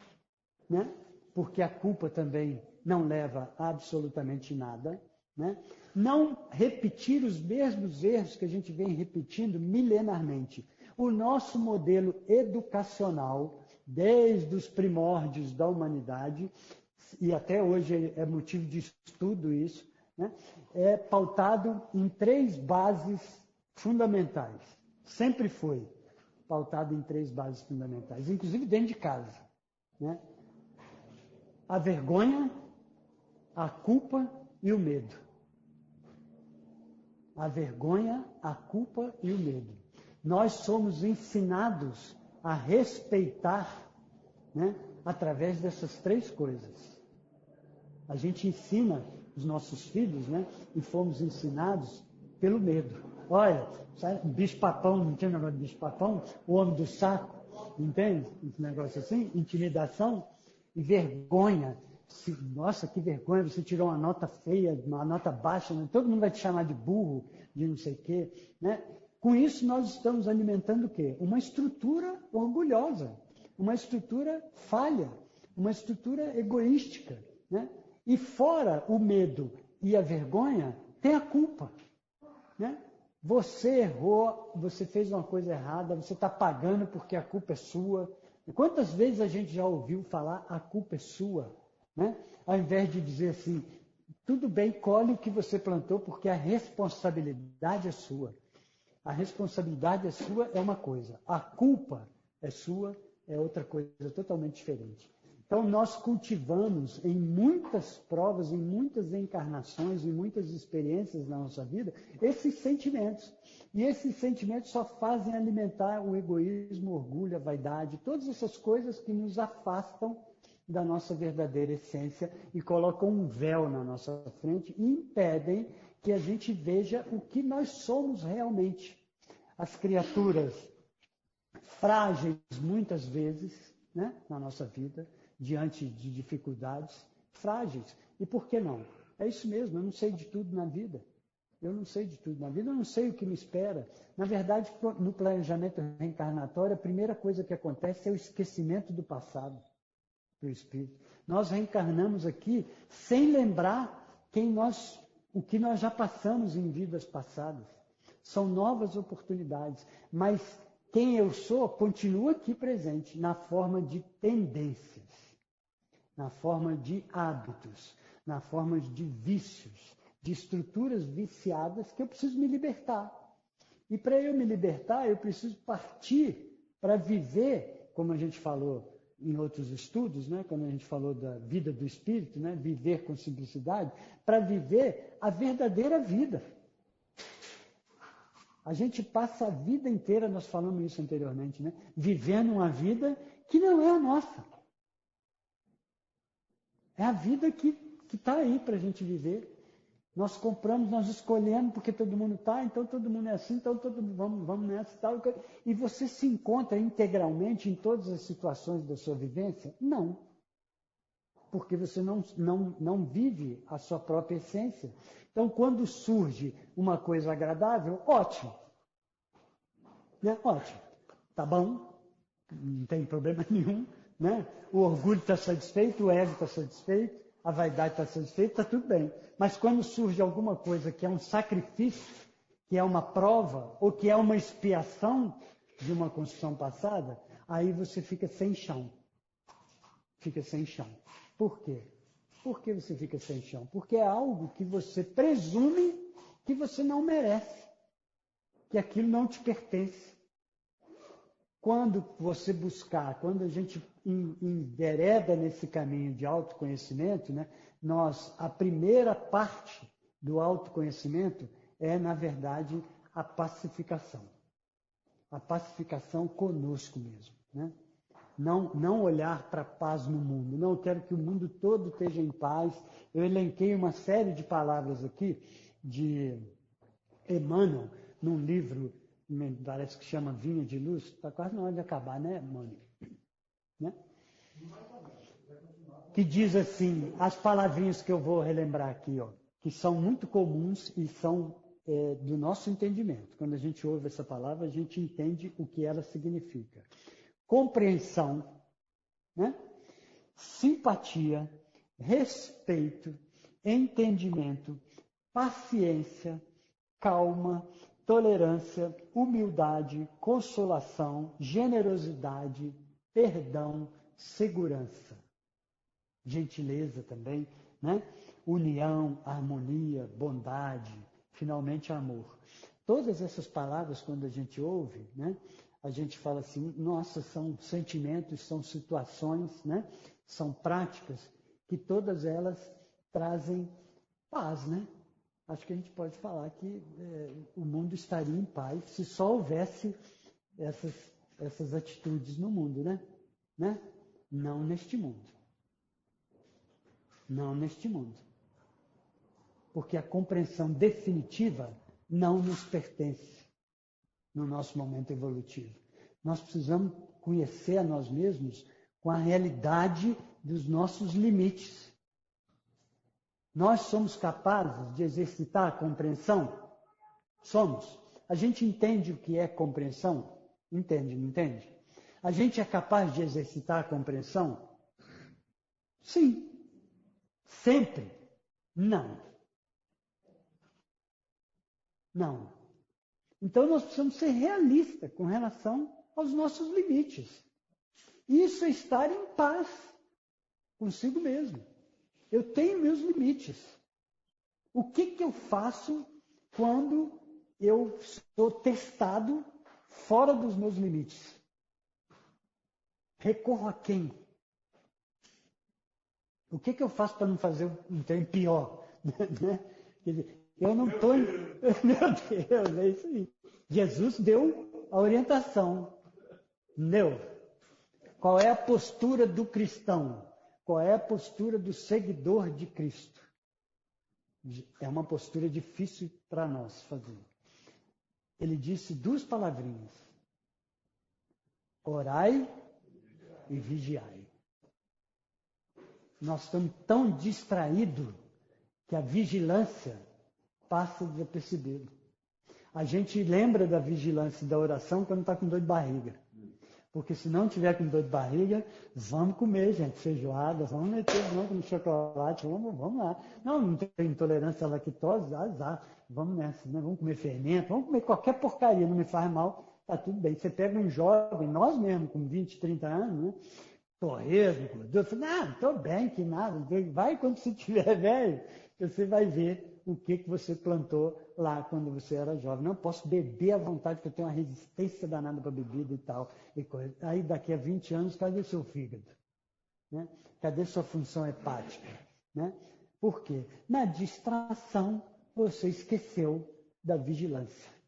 né? Porque a culpa também não leva a absolutamente nada, né? não repetir os mesmos erros que a gente vem repetindo milenarmente. O nosso modelo educacional, desde os primórdios da humanidade, e até hoje é motivo de estudo isso, né, é pautado em três bases fundamentais. Sempre foi pautado em três bases fundamentais, inclusive dentro de casa. Né? A vergonha, a culpa e o medo a vergonha, a culpa e o medo. Nós somos ensinados a respeitar né, através dessas três coisas. A gente ensina os nossos filhos, né, e fomos ensinados pelo medo. Olha, sabe, bicho-papão, não tinha negócio de bicho-papão? O homem do saco, entende? Esse negócio assim, intimidação e vergonha. Nossa, que vergonha, você tirou uma nota feia, uma nota baixa, né? todo mundo vai te chamar de burro, de não sei o quê. Né? Com isso, nós estamos alimentando o quê? Uma estrutura orgulhosa, uma estrutura falha, uma estrutura egoística. Né? E fora o medo e a vergonha, tem a culpa. Né? Você errou, você fez uma coisa errada, você está pagando porque a culpa é sua. Quantas vezes a gente já ouviu falar a culpa é sua? Né? Ao invés de dizer assim, tudo bem, colhe o que você plantou porque a responsabilidade é sua. A responsabilidade é sua é uma coisa, a culpa é sua é outra coisa totalmente diferente. Então nós cultivamos em muitas provas, em muitas encarnações, em muitas experiências na nossa vida, esses sentimentos. E esses sentimentos só fazem alimentar o egoísmo, o orgulho, a vaidade, todas essas coisas que nos afastam da nossa verdadeira essência e colocam um véu na nossa frente e impedem que a gente veja o que nós somos realmente. As criaturas frágeis, muitas vezes, né, na nossa vida, diante de dificuldades, frágeis. E por que não? É isso mesmo, eu não sei de tudo na vida. Eu não sei de tudo na vida, eu não sei o que me espera. Na verdade, no planejamento reencarnatório, a primeira coisa que acontece é o esquecimento do passado do espírito. Nós reencarnamos aqui sem lembrar quem nós, o que nós já passamos em vidas passadas. São novas oportunidades, mas quem eu sou continua aqui presente na forma de tendências, na forma de hábitos, na forma de vícios, de estruturas viciadas que eu preciso me libertar. E para eu me libertar, eu preciso partir para viver, como a gente falou em outros estudos, né, quando a gente falou da vida do espírito, né, viver com simplicidade, para viver a verdadeira vida. A gente passa a vida inteira, nós falamos isso anteriormente, né, vivendo uma vida que não é a nossa. É a vida que está aí para a gente viver. Nós compramos, nós escolhemos porque todo mundo está, então todo mundo é assim, então todo mundo vamos, vamos nessa e tal. E você se encontra integralmente em todas as situações da sua vivência? Não. Porque você não, não, não vive a sua própria essência. Então, quando surge uma coisa agradável, ótimo. Né? Ótimo. Tá bom, não tem problema nenhum. Né? O orgulho está satisfeito, o ego está satisfeito, a vaidade está satisfeita, está tudo bem. Mas quando surge alguma coisa que é um sacrifício, que é uma prova, ou que é uma expiação de uma construção passada, aí você fica sem chão. Fica sem chão. Por quê? Por que você fica sem chão? Porque é algo que você presume que você não merece, que aquilo não te pertence. Quando você buscar, quando a gente envereda nesse caminho de autoconhecimento, né, nós, a primeira parte do autoconhecimento é, na verdade, a pacificação. A pacificação conosco mesmo. Né? Não, não olhar para a paz no mundo. Não quero que o mundo todo esteja em paz. Eu elenquei uma série de palavras aqui de Emmanuel, num livro, parece que chama Vinha de Luz. Está quase na hora de acabar, né, Mônica? Que diz assim, as palavrinhas que eu vou relembrar aqui, ó, que são muito comuns e são é, do nosso entendimento. Quando a gente ouve essa palavra, a gente entende o que ela significa. Compreensão, né? simpatia, respeito, entendimento, paciência, calma, tolerância, humildade, consolação, generosidade, perdão, segurança, gentileza também, né? união, harmonia, bondade, finalmente amor. Todas essas palavras, quando a gente ouve, né? a gente fala assim, nossa, são sentimentos, são situações, né? são práticas, que todas elas trazem paz, né? Acho que a gente pode falar que é, o mundo estaria em paz se só houvesse essas, essas atitudes no mundo, né? né? Não neste mundo. Não neste mundo. Porque a compreensão definitiva não nos pertence no nosso momento evolutivo. Nós precisamos conhecer a nós mesmos com a realidade dos nossos limites. Nós somos capazes de exercitar a compreensão? Somos. A gente entende o que é compreensão? Entende, não entende? A gente é capaz de exercitar a compreensão? Sim. Sempre? Não. Não. Então nós precisamos ser realistas com relação aos nossos limites. Isso é estar em paz consigo mesmo. Eu tenho meus limites. O que, que eu faço quando eu sou testado fora dos meus limites? Recorro a quem? O que, que eu faço para não fazer um trem pior? Né? eu não estou. Meu Deus, é isso aí. Jesus deu a orientação. Entendeu? Qual é a postura do cristão? Qual é a postura do seguidor de Cristo? É uma postura difícil para nós fazer. Ele disse duas palavrinhas: orai e vigiai. Nós estamos tão distraídos que a vigilância passa desapercebido. A gente lembra da vigilância e da oração quando está com dor de barriga. Porque se não tiver com dor de barriga, vamos comer, gente, feijoada, vamos meter vamos no chocolate, vamos, vamos lá. Não, não tem intolerância à lactose, azar, vamos nessa, né? Vamos comer fermento, vamos comer qualquer porcaria, não me faz mal, tá tudo bem. Você pega um jovem, nós mesmos, com 20, 30 anos, né? Torresmo, gordura, não, estou bem, que nada. Vai quando você tiver velho, você vai ver o que, que você plantou lá quando você era jovem. Não posso beber à vontade, porque eu tenho uma resistência danada para bebida e tal. E Aí daqui a 20 anos, cadê seu fígado? Né? Cadê sua função hepática? Né? Por quê? Na distração, você esqueceu da vigilância.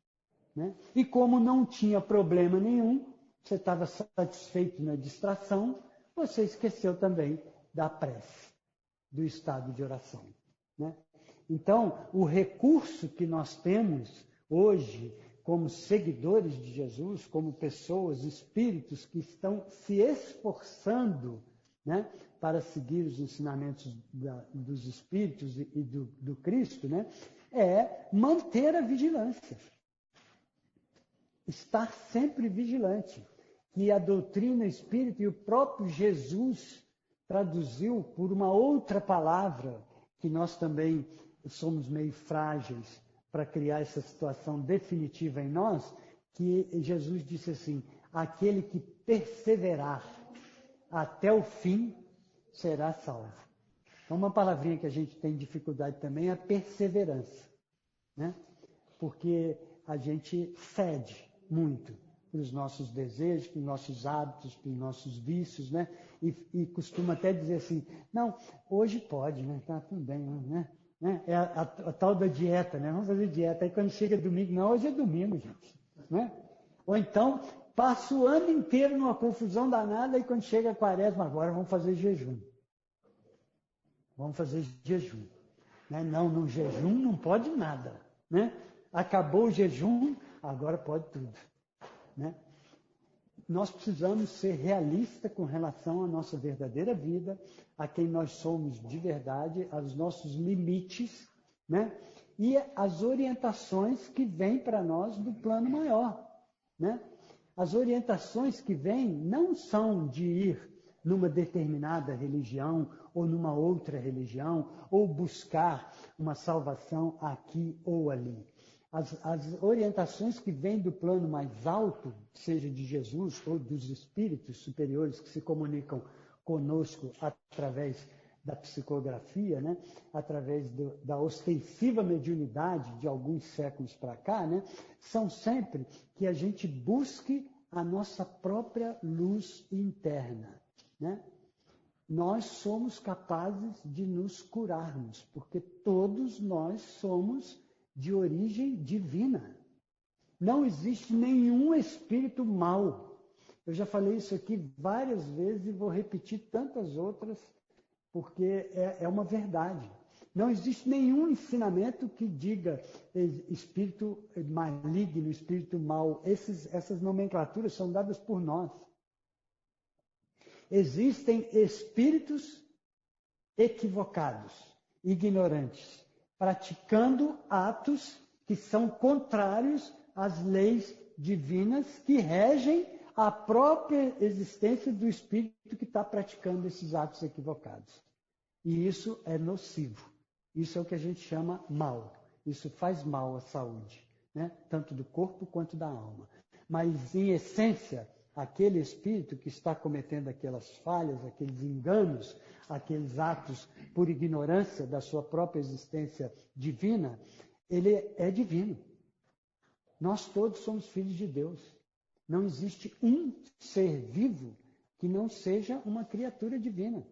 Né? E como não tinha problema nenhum, você estava satisfeito na distração, você esqueceu também da prece, do estado de oração. Né? Então, o recurso que nós temos hoje, como seguidores de Jesus, como pessoas, espíritos que estão se esforçando né, para seguir os ensinamentos da, dos espíritos e, do, do Cristo, né, é manter a vigilância. Estar sempre vigilante. Que a doutrina espírita e o próprio Jesus traduziu por uma outra palavra que nós também somos meio frágeis para criar essa situação definitiva em nós, que Jesus disse assim: aquele que perseverar até o fim será salvo. Então, uma palavrinha que a gente tem dificuldade também é a perseverança, né? Porque a gente cede muito para os nossos desejos, para os nossos hábitos, para os nossos vícios, né? E, e costuma até dizer assim, não, hoje pode, né? Tá tudo bem, né? Né? É a, a, a, tal da dieta, né? Vamos fazer dieta. Aí quando chega domingo, não, hoje é domingo, gente. Né? Ou então, passa o ano inteiro numa confusão danada e quando chega a quaresma, agora vamos fazer jejum. Vamos fazer jejum. Né? Não, no jejum não pode nada. Né? Acabou o jejum, agora pode tudo. Né? nós precisamos ser realistas com relação à nossa verdadeira vida, a quem nós somos de verdade, aos nossos limites, né? E as orientações que vêm para nós do plano maior, né? As orientações que vêm não são de ir numa determinada religião ou numa outra religião, ou buscar uma salvação aqui ou ali as, as orientações que vêm do plano mais alto, seja de Jesus ou dos espíritos superiores que se comunicam conosco através da psicografia, né? através do, da ostensiva mediunidade de alguns séculos para cá, né? são sempre que a gente busque a nossa própria luz interna. Né? Nós somos capazes de nos curarmos, porque todos nós somos de origem divina. Não existe nenhum espírito mau. Eu já falei isso aqui várias vezes e vou repetir tantas outras, porque é, é uma verdade. Não existe nenhum ensinamento que diga espírito maligno, espírito mau. Esses, essas nomenclaturas são dadas por nós. Existem espíritos equivocados, ignorantes, praticando atos que são contrários às leis divinas que regem a própria existência do espírito que está praticando esses atos equivocados. E isso é nocivo. Isso é o que a gente chama mal. Isso faz mal à saúde, né? tanto do corpo quanto da alma. Mas, em essência, aquele espírito que está cometendo aquelas falhas, aqueles enganos, aqueles atos por ignorância da sua própria existência divina, ele é divino. Nós todos somos filhos de Deus. Não existe um ser vivo que não seja uma criatura divina.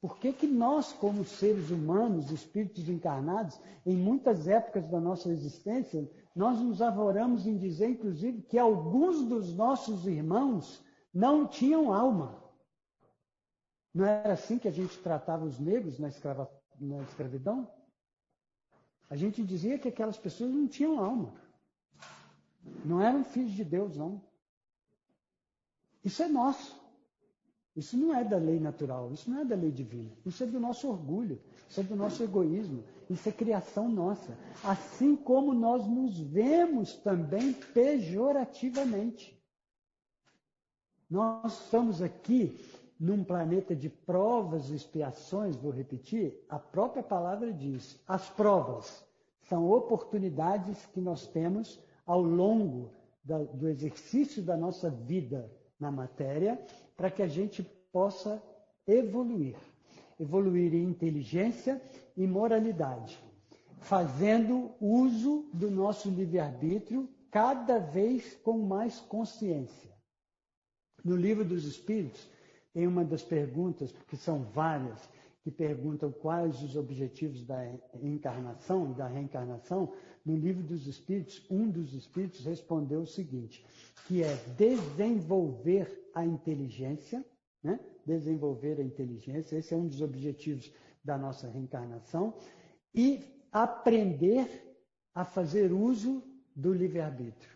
Por que, que nós, como seres humanos, espíritos encarnados, em muitas épocas da nossa existência, nós nos avoramos em dizer, inclusive, que alguns dos nossos irmãos não tinham alma? Não era assim que a gente tratava os negros na, escrava, na escravidão? A gente dizia que aquelas pessoas não tinham alma. Não eram filhos de Deus, não. Isso é nosso. Isso não é da lei natural, isso não é da lei divina. Isso é do nosso orgulho, isso é do nosso egoísmo, isso é criação nossa. Assim como nós nos vemos também pejorativamente. Nós estamos aqui num planeta de provas e expiações, vou repetir, a própria palavra diz: as provas são oportunidades que nós temos ao longo do exercício da nossa vida na matéria para que a gente possa evoluir. Evoluir em inteligência e moralidade, fazendo uso do nosso livre-arbítrio cada vez com mais consciência. No livro dos Espíritos, tem uma das perguntas, porque são várias, que perguntam quais os objetivos da encarnação da reencarnação, no livro dos Espíritos, um dos Espíritos respondeu o seguinte: que é desenvolver a inteligência, né? Desenvolver a inteligência, esse é um dos objetivos da nossa reencarnação, e aprender a fazer uso do livre-arbítrio.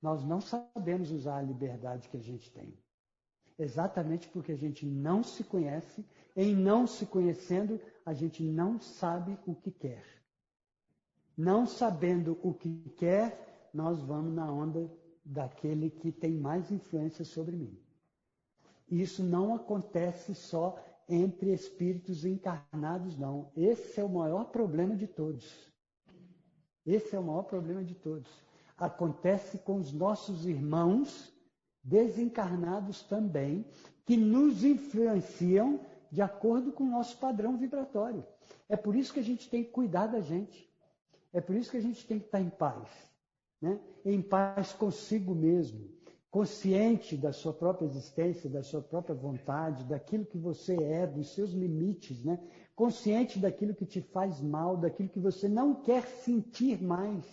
Nós não sabemos usar a liberdade que a gente tem. Exatamente porque a gente não se conhece em não se conhecendo, a gente não sabe o que quer. Não sabendo o que quer, nós vamos na onda daquele que tem mais influência sobre mim. Isso não acontece só entre espíritos encarnados, não. Esse é o maior problema de todos. Esse é o maior problema de todos. Acontece com os nossos irmãos desencarnados também, que nos influenciam de acordo com o nosso padrão vibratório. É por isso que a gente tem que cuidar da gente. É por isso que a gente tem que estar em paz. Né? Em paz consigo mesmo, consciente da sua própria existência, da sua própria vontade, daquilo que você é, dos seus limites, né? consciente daquilo que te faz mal, daquilo que você não quer sentir mais.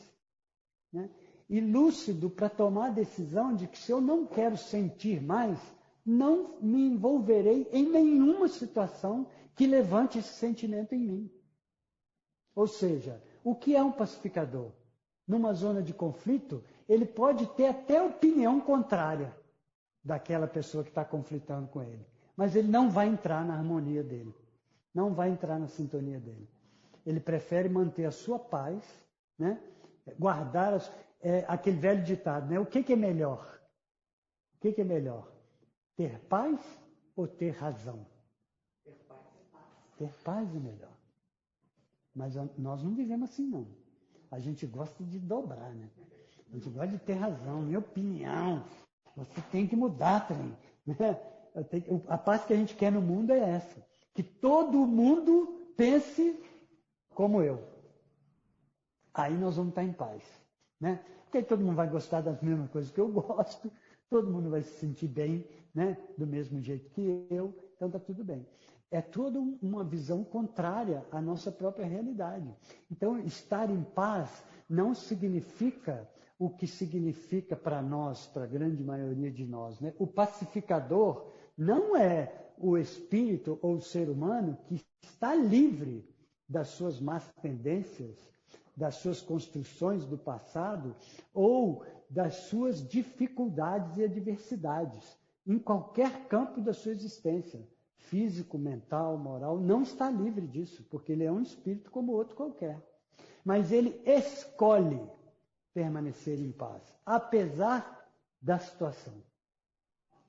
Né? E lúcido para tomar a decisão de que se eu não quero sentir mais, não me envolverei em nenhuma situação que levante esse sentimento em mim. Ou seja, o que é um pacificador? Numa zona de conflito, ele pode ter até opinião contrária daquela pessoa que está conflitando com ele, mas ele não vai entrar na harmonia dele, não vai entrar na sintonia dele. Ele prefere manter a sua paz, né? guardar as, é, aquele velho ditado, né? o que, que é melhor? O que, que é melhor? Ter paz ou ter razão? Ter paz. Ter paz é melhor. Mas nós não vivemos assim, não. A gente gosta de dobrar, né? A gente gosta de ter razão, minha opinião. Você tem que mudar também. Né? A paz que a gente quer no mundo é essa. Que todo mundo pense como eu. Aí nós vamos estar em paz. Né? Porque aí todo mundo vai gostar das mesmas coisas que eu gosto, todo mundo vai se sentir bem né? do mesmo jeito que eu, então está tudo bem. É toda uma visão contrária à nossa própria realidade. Então, estar em paz não significa o que significa para nós, para a grande maioria de nós. Né? O pacificador não é o espírito ou o ser humano que está livre das suas más tendências, das suas construções do passado ou das suas dificuldades e adversidades em qualquer campo da sua existência, físico, mental, moral, não está livre disso, porque ele é um espírito como outro qualquer. Mas ele escolhe permanecer em paz, apesar da situação.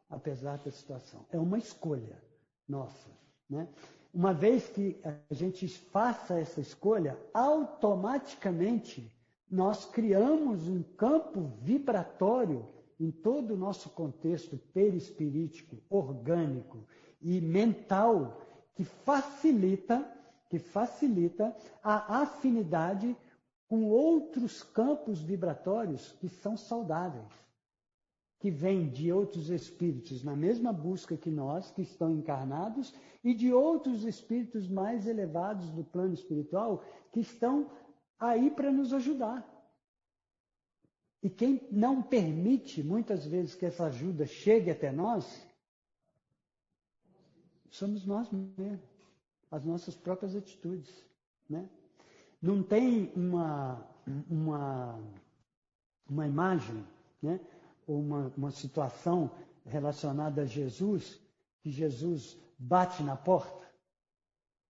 Apesar da situação. É uma escolha nossa. Né? Uma vez que a gente faça essa escolha, automaticamente nós criamos um campo vibratório em todo o nosso contexto perispirítico, orgânico e mental que facilita, que facilita a afinidade com outros campos vibratórios que são saudáveis, que vêm de outros espíritos na mesma busca que nós, que estão encarnados, e de outros espíritos mais elevados do plano espiritual que estão aí para nos ajudar. E quem não permite, muitas vezes, que essa ajuda chegue até nós, somos nós mesmos, as nossas próprias atitudes. Né? Não tem uma, uma, uma imagem, né? ou uma, uma situação relacionada a Jesus, que Jesus bate na porta?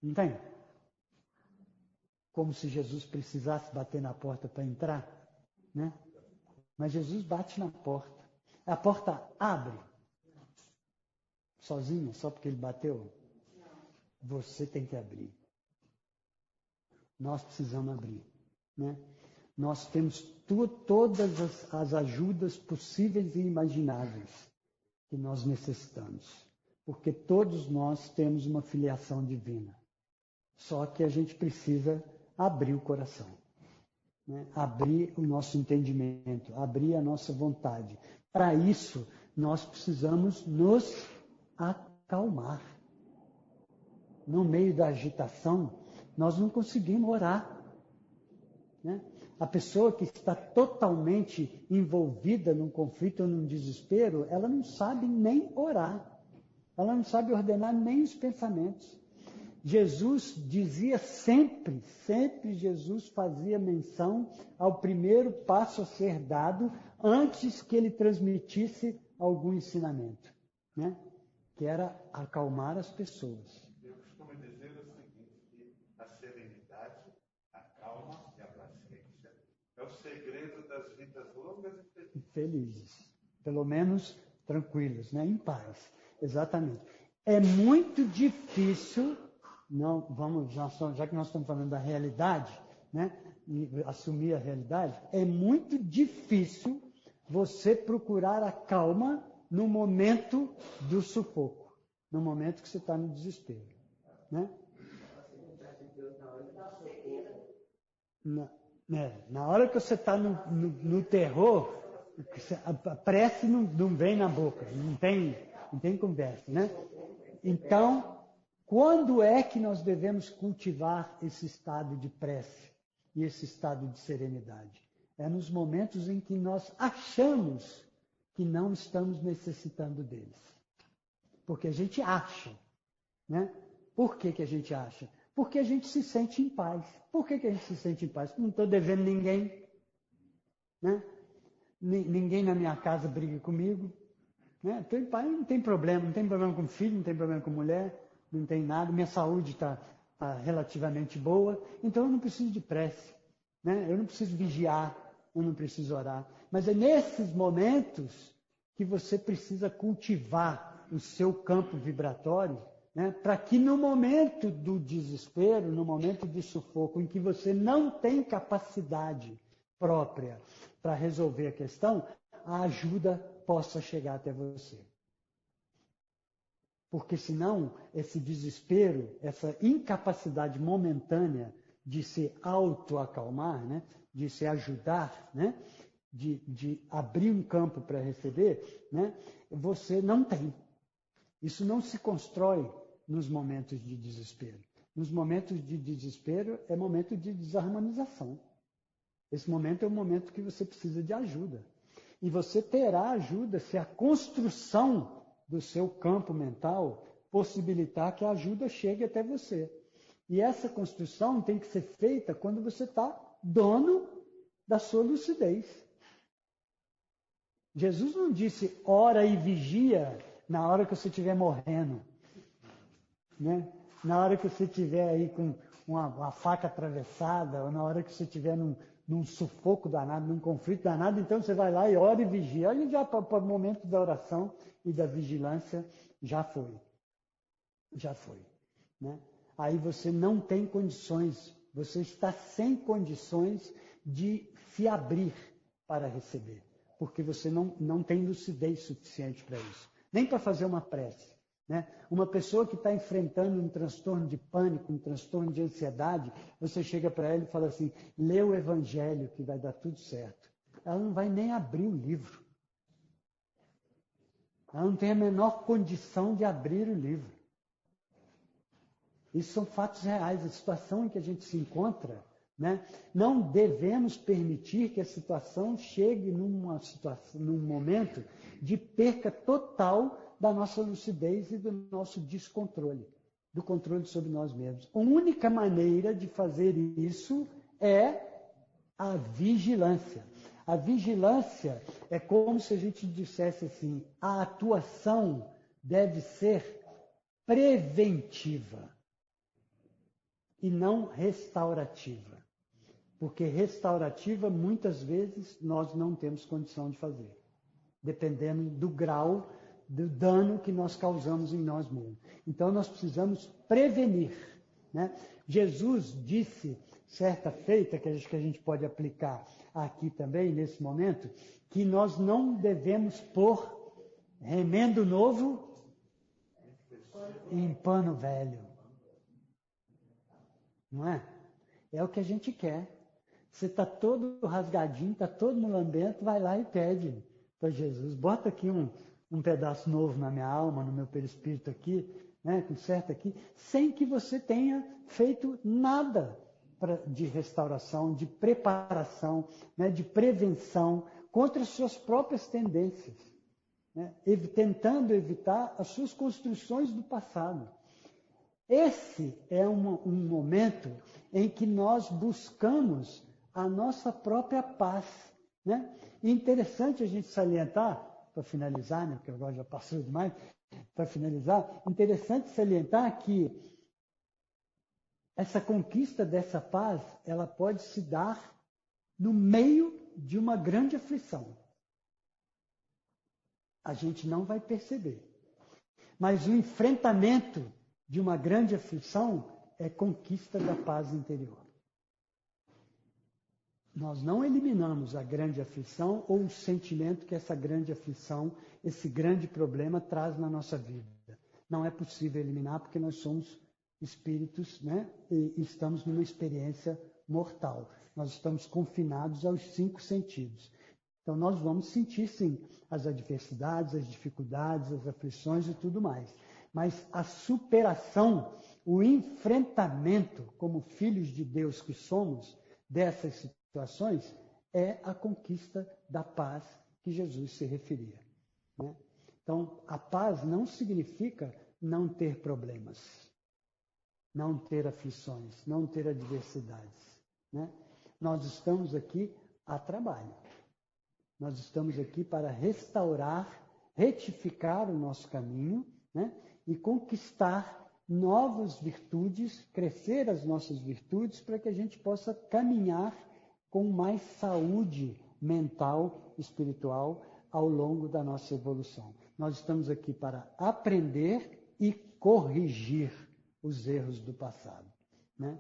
Não tem? Como se Jesus precisasse bater na porta para entrar, né? Mas Jesus bate na porta. A porta abre. Sozinha, só porque ele bateu? Você tem que abrir. Nós precisamos abrir. Né? Nós temos tu, todas as, as ajudas possíveis e imagináveis que nós necessitamos. Porque todos nós temos uma filiação divina. Só que a gente precisa abrir o coração. Né? Abrir o nosso entendimento, abrir a nossa vontade. Para isso, nós precisamos nos acalmar. No meio da agitação, nós não conseguimos orar. Né? A pessoa que está totalmente envolvida num conflito ou num desespero, ela não sabe nem orar. Ela não sabe ordenar nem os pensamentos. Jesus dizia sempre, sempre Jesus fazia menção ao primeiro passo a ser dado antes que ele transmitisse algum ensinamento, né? que era acalmar as pessoas. Eu costumo dizer o seguinte, que a serenidade, a calma e a paciência é o segredo das vidas longas e felizes. Pelo menos tranquilas, né? em paz, exatamente. É muito difícil não vamos já, já que nós estamos falando da realidade, né, assumir a realidade, é muito difícil você procurar a calma no momento do sufoco, no momento que você está no desespero, né? Na, né, na hora que você está no, no, no, terror, prece não, não vem na boca, não tem, não tem conversa, né? Então, quando é que nós devemos cultivar esse estado de prece e esse estado de serenidade? É nos momentos em que nós achamos que não estamos necessitando deles. Porque a gente acha. Né? Por que, que a gente acha? Porque a gente se sente em paz. Por que, que a gente se sente em paz? Não estou devendo ninguém. Né? Ninguém na minha casa briga comigo. Né? em paz, não tem problema. Não tem problema com filho, não tem problema com mulher não tem nada, minha saúde está tá relativamente boa, então eu não preciso de prece, né? eu não preciso vigiar, eu não preciso orar. Mas é nesses momentos que você precisa cultivar o seu campo vibratório, né? para que no momento do desespero, no momento de sufoco, em que você não tem capacidade própria para resolver a questão, a ajuda possa chegar até você. Porque senão esse desespero, essa incapacidade momentânea de se auto-acalmar, né? de se ajudar, né? de, de abrir um campo para receber, né? você não tem. Isso não se constrói nos momentos de desespero. Nos momentos de desespero é momento de desarmonização. Esse momento é o momento que você precisa de ajuda. E você terá ajuda se a construção do seu campo mental possibilitar que a ajuda chegue até você. E essa construção tem que ser feita quando você está dono da sua lucidez. Jesus não disse ora e vigia na hora que você estiver morrendo. Né? Na hora que você estiver aí com uma, uma, faca atravessada, ou na hora que você estiver num, num sufoco danado, num conflito danado, então você vai lá e ora e vigia. Aí já para o momento da oração e da vigilância já foi. Já foi. Né? Aí você não tem condições, você está sem condições de se abrir para receber, porque você não, não tem lucidez suficiente para isso, nem para fazer uma prece. Né? Uma pessoa que está enfrentando um transtorno de pânico, um transtorno de ansiedade, você chega para ela e fala assim: lê o Evangelho que vai dar tudo certo. Ela não vai nem abrir o livro. Ela não tem a menor condição de abrir o livro. Isso são fatos reais. A situação em que a gente se encontra, né? não devemos permitir que a situação chegue numa situação, num momento de perca total da nossa lucidez e do nosso descontrole, do controle sobre nós mesmos. A única maneira de fazer isso é a vigilância. A vigilância é como se a gente dissesse assim: a atuação deve ser preventiva e não restaurativa. Porque restaurativa, muitas vezes, nós não temos condição de fazer, dependendo do grau do dano que nós causamos em nós mesmos. Então nós precisamos prevenir. Né? Jesus disse, certa feita, que a, gente, que a gente pode aplicar aqui também, nesse momento, que nós não devemos pôr remendo novo em pano velho. Não é? É o que a gente quer. Você está todo rasgadinho, está todo mulambento, vai lá e pede para Jesus. Bota aqui um, um pedaço novo na minha alma, no meu perispírito aqui, né, conserta aqui, sem que você tenha feito nada pra, de restauração, de preparação, né, de prevenção contra as suas próprias tendências, né, tentando evitar as suas construções do passado. Esse é um, um momento em que nós buscamos a nossa própria paz. Né? E interessante a gente salientar para finalizar, né, porque agora já passou demais, para finalizar, interessante salientar que essa conquista dessa paz, ela pode se dar no meio de uma grande aflição. A gente não vai perceber. Mas o enfrentamento de uma grande aflição é conquista da paz interior. Nós não eliminamos a grande aflição ou o sentimento que essa grande aflição, esse grande problema traz na nossa vida. Não é possível eliminar porque nós somos espíritos, né? E estamos numa experiência mortal. Nós estamos confinados aos cinco sentidos. Então nós vamos sentir sim as adversidades, as dificuldades, as aflições e tudo mais. Mas a superação, o enfrentamento como filhos de Deus que somos dessas situações é a conquista da paz que Jesus se referia. Né? Então, a paz não significa não ter problemas, não ter aflições, não ter adversidades. Né? Nós estamos aqui a trabalho. Nós estamos aqui para restaurar, retificar o nosso caminho né? e conquistar novas virtudes, crescer as nossas virtudes, para que a gente possa caminhar com mais saúde mental, espiritual ao longo da nossa evolução. Nós estamos aqui para aprender e corrigir os erros do passado. Né?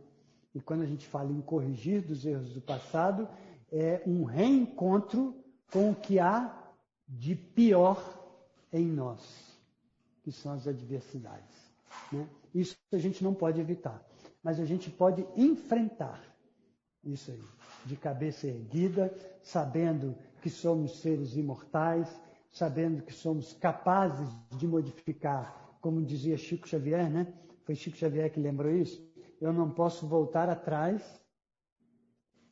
E quando a gente fala em corrigir dos erros do passado, é um reencontro com o que há de pior em nós, que são as adversidades. Né? Isso a gente não pode evitar, mas a gente pode enfrentar isso aí de cabeça erguida, sabendo que somos seres imortais, sabendo que somos capazes de modificar, como dizia Chico Xavier, né? Foi Chico Xavier que lembrou isso. Eu não posso voltar atrás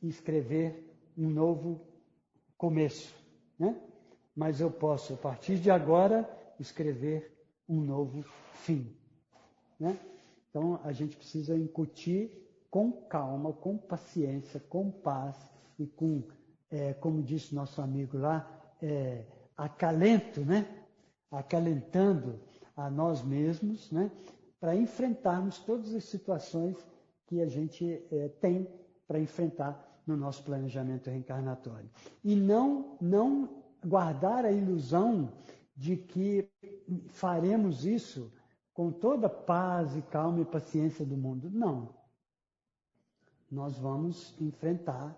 e escrever um novo começo, né? Mas eu posso, a partir de agora, escrever um novo fim. Né? Então a gente precisa incutir com calma, com paciência, com paz e com, é, como disse nosso amigo lá, é, acalento, né? Acalentando a nós mesmos, né? Para enfrentarmos todas as situações que a gente é, tem para enfrentar no nosso planejamento reencarnatório. E não, não guardar a ilusão de que faremos isso com toda paz e calma e paciência do mundo. Não. Nós vamos enfrentar,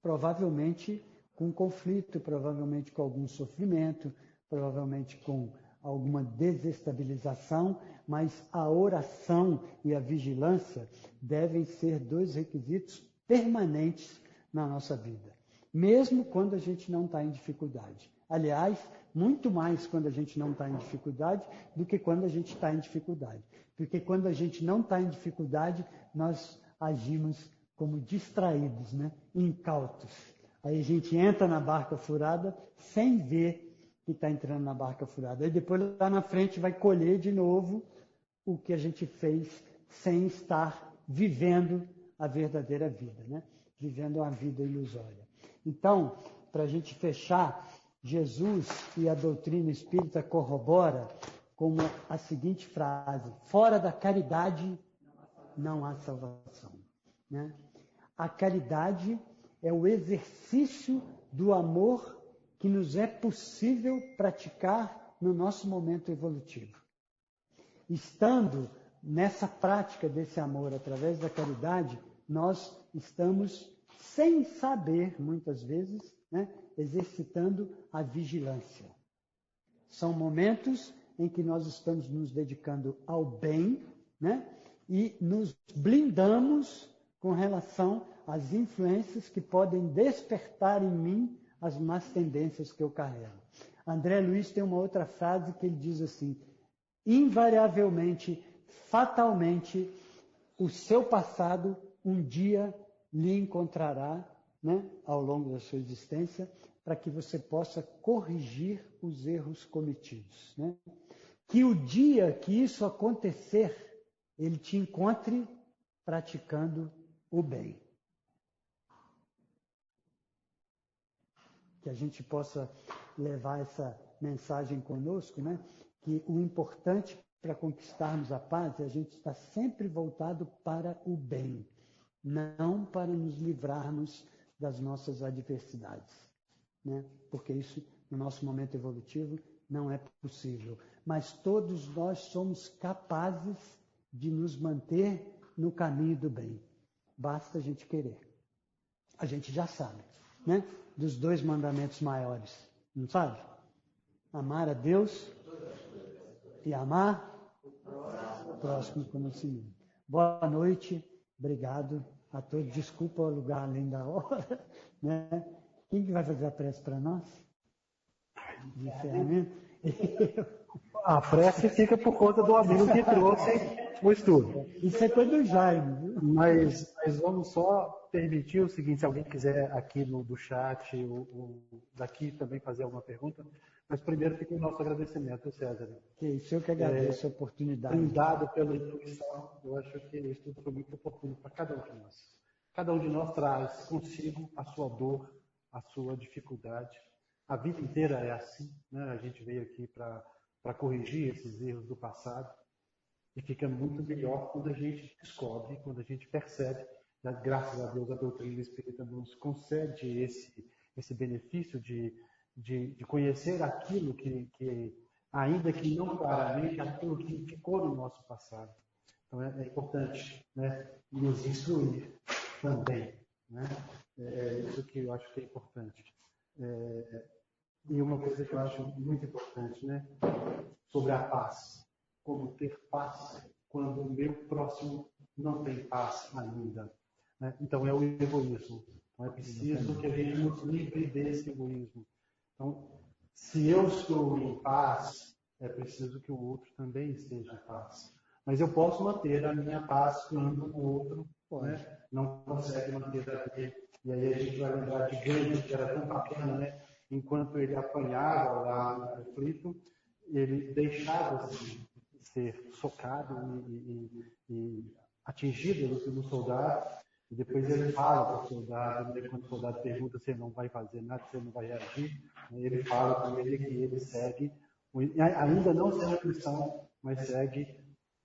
provavelmente com conflito, provavelmente com algum sofrimento, provavelmente com alguma desestabilização, mas a oração e a vigilância devem ser dois requisitos permanentes na nossa vida, mesmo quando a gente não está em dificuldade. Aliás, muito mais quando a gente não está em dificuldade do que quando a gente está em dificuldade. Porque quando a gente não está em dificuldade, nós agimos como distraídos, né? incautos. Aí a gente entra na barca furada sem ver que está entrando na barca furada. Aí depois lá na frente vai colher de novo o que a gente fez sem estar vivendo a verdadeira vida, né? vivendo uma vida ilusória. Então, para a gente fechar, Jesus e a doutrina espírita corrobora com a seguinte frase: fora da caridade não há salvação. Né? A caridade é o exercício do amor que nos é possível praticar no nosso momento evolutivo. Estando nessa prática desse amor através da caridade, nós estamos, sem saber, muitas vezes, né, exercitando a vigilância. São momentos em que nós estamos nos dedicando ao bem né, e nos blindamos com relação às influências que podem despertar em mim as más tendências que eu carrego. André Luiz tem uma outra frase que ele diz assim: invariavelmente, fatalmente, o seu passado um dia lhe encontrará né, ao longo da sua existência, para que você possa corrigir os erros cometidos. Né? Que o dia que isso acontecer, ele te encontre praticando o bem. Que a gente possa levar essa mensagem conosco, né? Que o importante para conquistarmos a paz é a gente estar sempre voltado para o bem, não para nos livrarmos das nossas adversidades, né? Porque isso no nosso momento evolutivo não é possível, mas todos nós somos capazes de nos manter no caminho do bem. Basta a gente querer. A gente já sabe, né? Dos dois mandamentos maiores, não sabe? Amar a Deus e amar o próximo conhecimento. Boa noite, obrigado a todos. Desculpa o lugar além da hora. Né? Quem que vai fazer a prece para nós? De encerramento? A prece fica por conta do amigo que trouxe o estudo. Isso é coisa do Jaime. Mas, mas vamos só permitir o seguinte, se alguém quiser aqui no do chat, o, o, daqui também fazer alguma pergunta, mas primeiro fica o nosso agradecimento, César. Que isso, eu que agradeço é, a oportunidade. Brindado pela intuição, eu acho que isso tudo foi muito oportuno para cada um de nós. Cada um de nós traz consigo a sua dor, a sua dificuldade. A vida inteira é assim, né? A gente veio aqui para corrigir esses erros do passado e fica muito melhor quando a gente descobre, quando a gente percebe, né? graças a Deus a doutrina espírita nos concede esse, esse benefício de, de, de conhecer aquilo que, que, ainda que não claramente, aquilo que ficou no nosso passado. Então é, é importante né? nos instruir também. Né? É, é isso que eu acho que é importante. É, e uma coisa que eu acho muito importante, né? Sobre a paz. Como ter paz quando o meu próximo não tem paz ainda. Né? Então é o egoísmo. Então é preciso que a gente nos livre desse egoísmo. Então, se eu estou em paz, é preciso que o outro também esteja em paz. Mas eu posso manter a minha paz quando o outro né, não consegue manter a dele. E aí a gente vai lembrar de Gandhi, que era tão bacana, né? Enquanto ele apanhava lá no conflito, ele deixava-se ser socado e, e, e atingido no soldado, e depois ele fala para o soldado, né, quando o soldado pergunta se ele não vai fazer nada, se ele não vai reagir, né, ele fala para ele que ele segue, ainda não sendo cristão, mas segue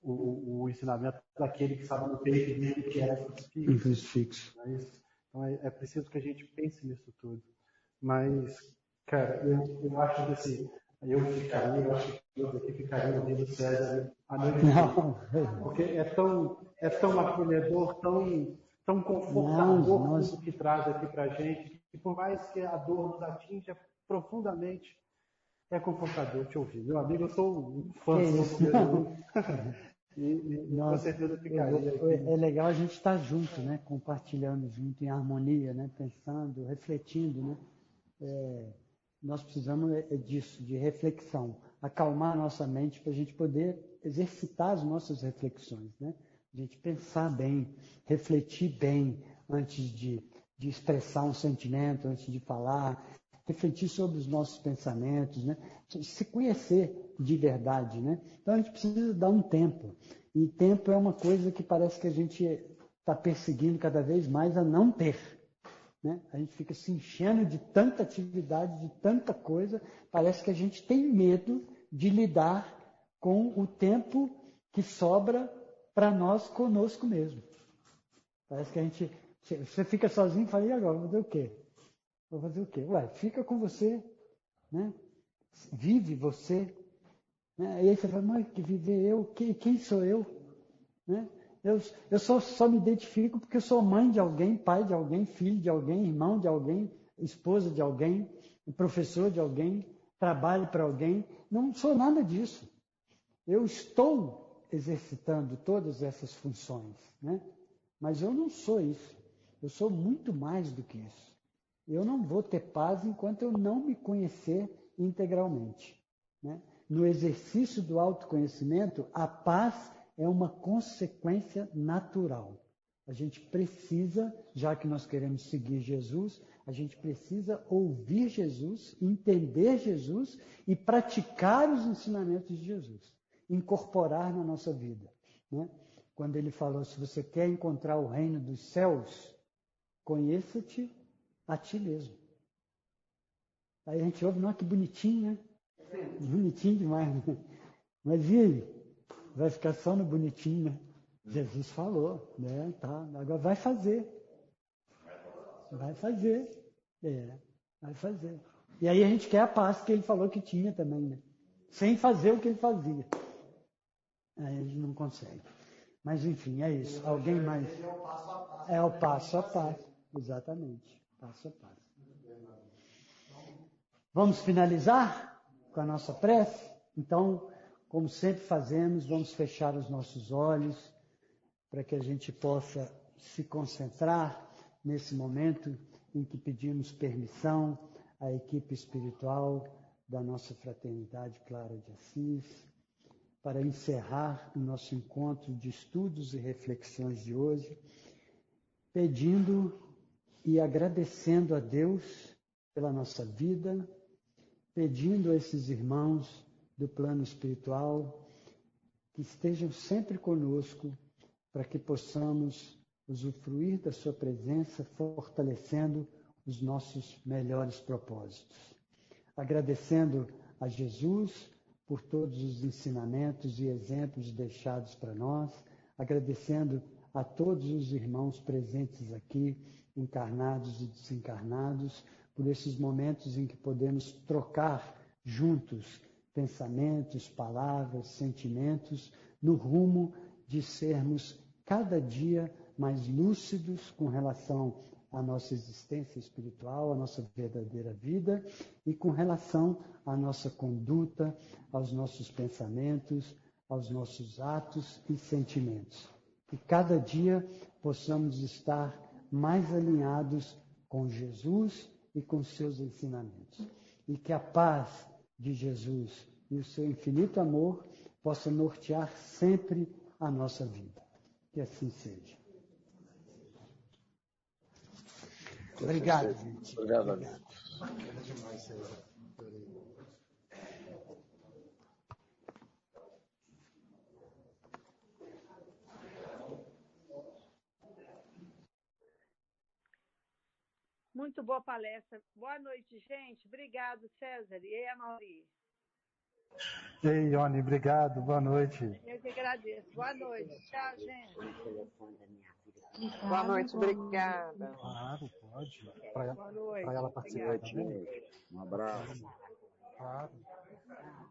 o, o, ensinamento daquele que estava no peito dele, que era crucifixo. crucifixo. Então é, é, preciso que a gente pense nisso tudo. Mas, cara, eu, eu acho que assim, eu ficaria, eu acho que todos aqui ficariam ouvindo César a noite Não. Porque é tão, é tão acolhedor, tão, tão confortador Não, tudo que traz aqui pra gente, e por mais que a dor nos atinja profundamente, é confortador te ouvir. Meu amigo, eu sou um fã do E, e Nossa, com certeza ficaria. É, é legal a gente estar junto, né? Compartilhando junto em harmonia, né? Pensando, refletindo, né? É, nós precisamos é, disso, de reflexão, acalmar nossa mente para a gente poder exercitar as nossas reflexões, né? A gente pensar bem, refletir bem antes de, de expressar um sentimento, antes de falar, refletir sobre os nossos pensamentos, né? se conhecer de verdade. Né? Então a gente precisa dar um tempo. E tempo é uma coisa que parece que a gente está perseguindo cada vez mais a não ter. Né? A gente fica se enchendo de tanta atividade, de tanta coisa, parece que a gente tem medo de lidar com o tempo que sobra para nós conosco mesmo. Parece que a gente. Você fica sozinho e fala, e agora? Vou fazer o quê? Vou fazer o quê? Ué, fica com você, né? Vive você. Né? E aí você fala, mas que viver eu? Quem, quem sou eu? Né? Eu, eu só, só me identifico porque sou mãe de alguém, pai de alguém, filho de alguém, irmão de alguém, esposa de alguém, professor de alguém, trabalho para alguém. Não sou nada disso. Eu estou exercitando todas essas funções, né? mas eu não sou isso. Eu sou muito mais do que isso. Eu não vou ter paz enquanto eu não me conhecer integralmente. Né? No exercício do autoconhecimento, a paz é uma consequência natural. A gente precisa, já que nós queremos seguir Jesus, a gente precisa ouvir Jesus, entender Jesus e praticar os ensinamentos de Jesus, incorporar na nossa vida. Né? Quando ele falou: se você quer encontrar o reino dos céus, conheça-te a ti mesmo. Aí a gente ouve, não, que bonitinho, né? Bonitinho demais, né? Mas e aí? Vai ficar só no bonitinho, né? Jesus falou, né? Tá, agora vai fazer. Vai fazer. É, vai fazer. E aí a gente quer a paz que ele falou que tinha também, né? Sem fazer o que ele fazia. Aí a gente não consegue. Mas enfim, é isso. Alguém mais? É o passo a passo. Exatamente passo a passo. Vamos finalizar com a nossa prece? Então, como sempre fazemos, vamos fechar os nossos olhos para que a gente possa se concentrar nesse momento em que pedimos permissão à equipe espiritual da nossa fraternidade Clara de Assis para encerrar o nosso encontro de estudos e reflexões de hoje, pedindo e agradecendo a Deus pela nossa vida, pedindo a esses irmãos do plano espiritual que estejam sempre conosco para que possamos usufruir da Sua presença, fortalecendo os nossos melhores propósitos. Agradecendo a Jesus por todos os ensinamentos e exemplos deixados para nós, agradecendo a todos os irmãos presentes aqui encarnados e desencarnados, por esses momentos em que podemos trocar juntos pensamentos, palavras, sentimentos, no rumo de sermos cada dia mais lúcidos com relação à nossa existência espiritual, à nossa verdadeira vida e com relação à nossa conduta, aos nossos pensamentos, aos nossos atos e sentimentos. Que cada dia possamos estar mais alinhados com Jesus e com seus ensinamentos. E que a paz de Jesus e o seu infinito amor possa nortear sempre a nossa vida. Que assim seja. Obrigado, gente. Obrigado, Obrigado. Muito boa palestra. Boa noite, gente. Obrigado, César. E aí, Mauri? Ei, Ione, obrigado. Boa noite. Eu que agradeço. Boa noite. Tchau, gente. Boa noite, obrigada. Claro, pode. Para Boa noite. ela participar Obrigada. também. Um abraço. Claro.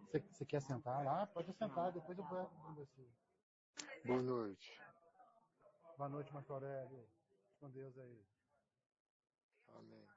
Você, você quer sentar lá? Pode sentar, depois eu vou com você. Boa noite. Boa noite, Marco Aurélio. Com Deus aí. Amen.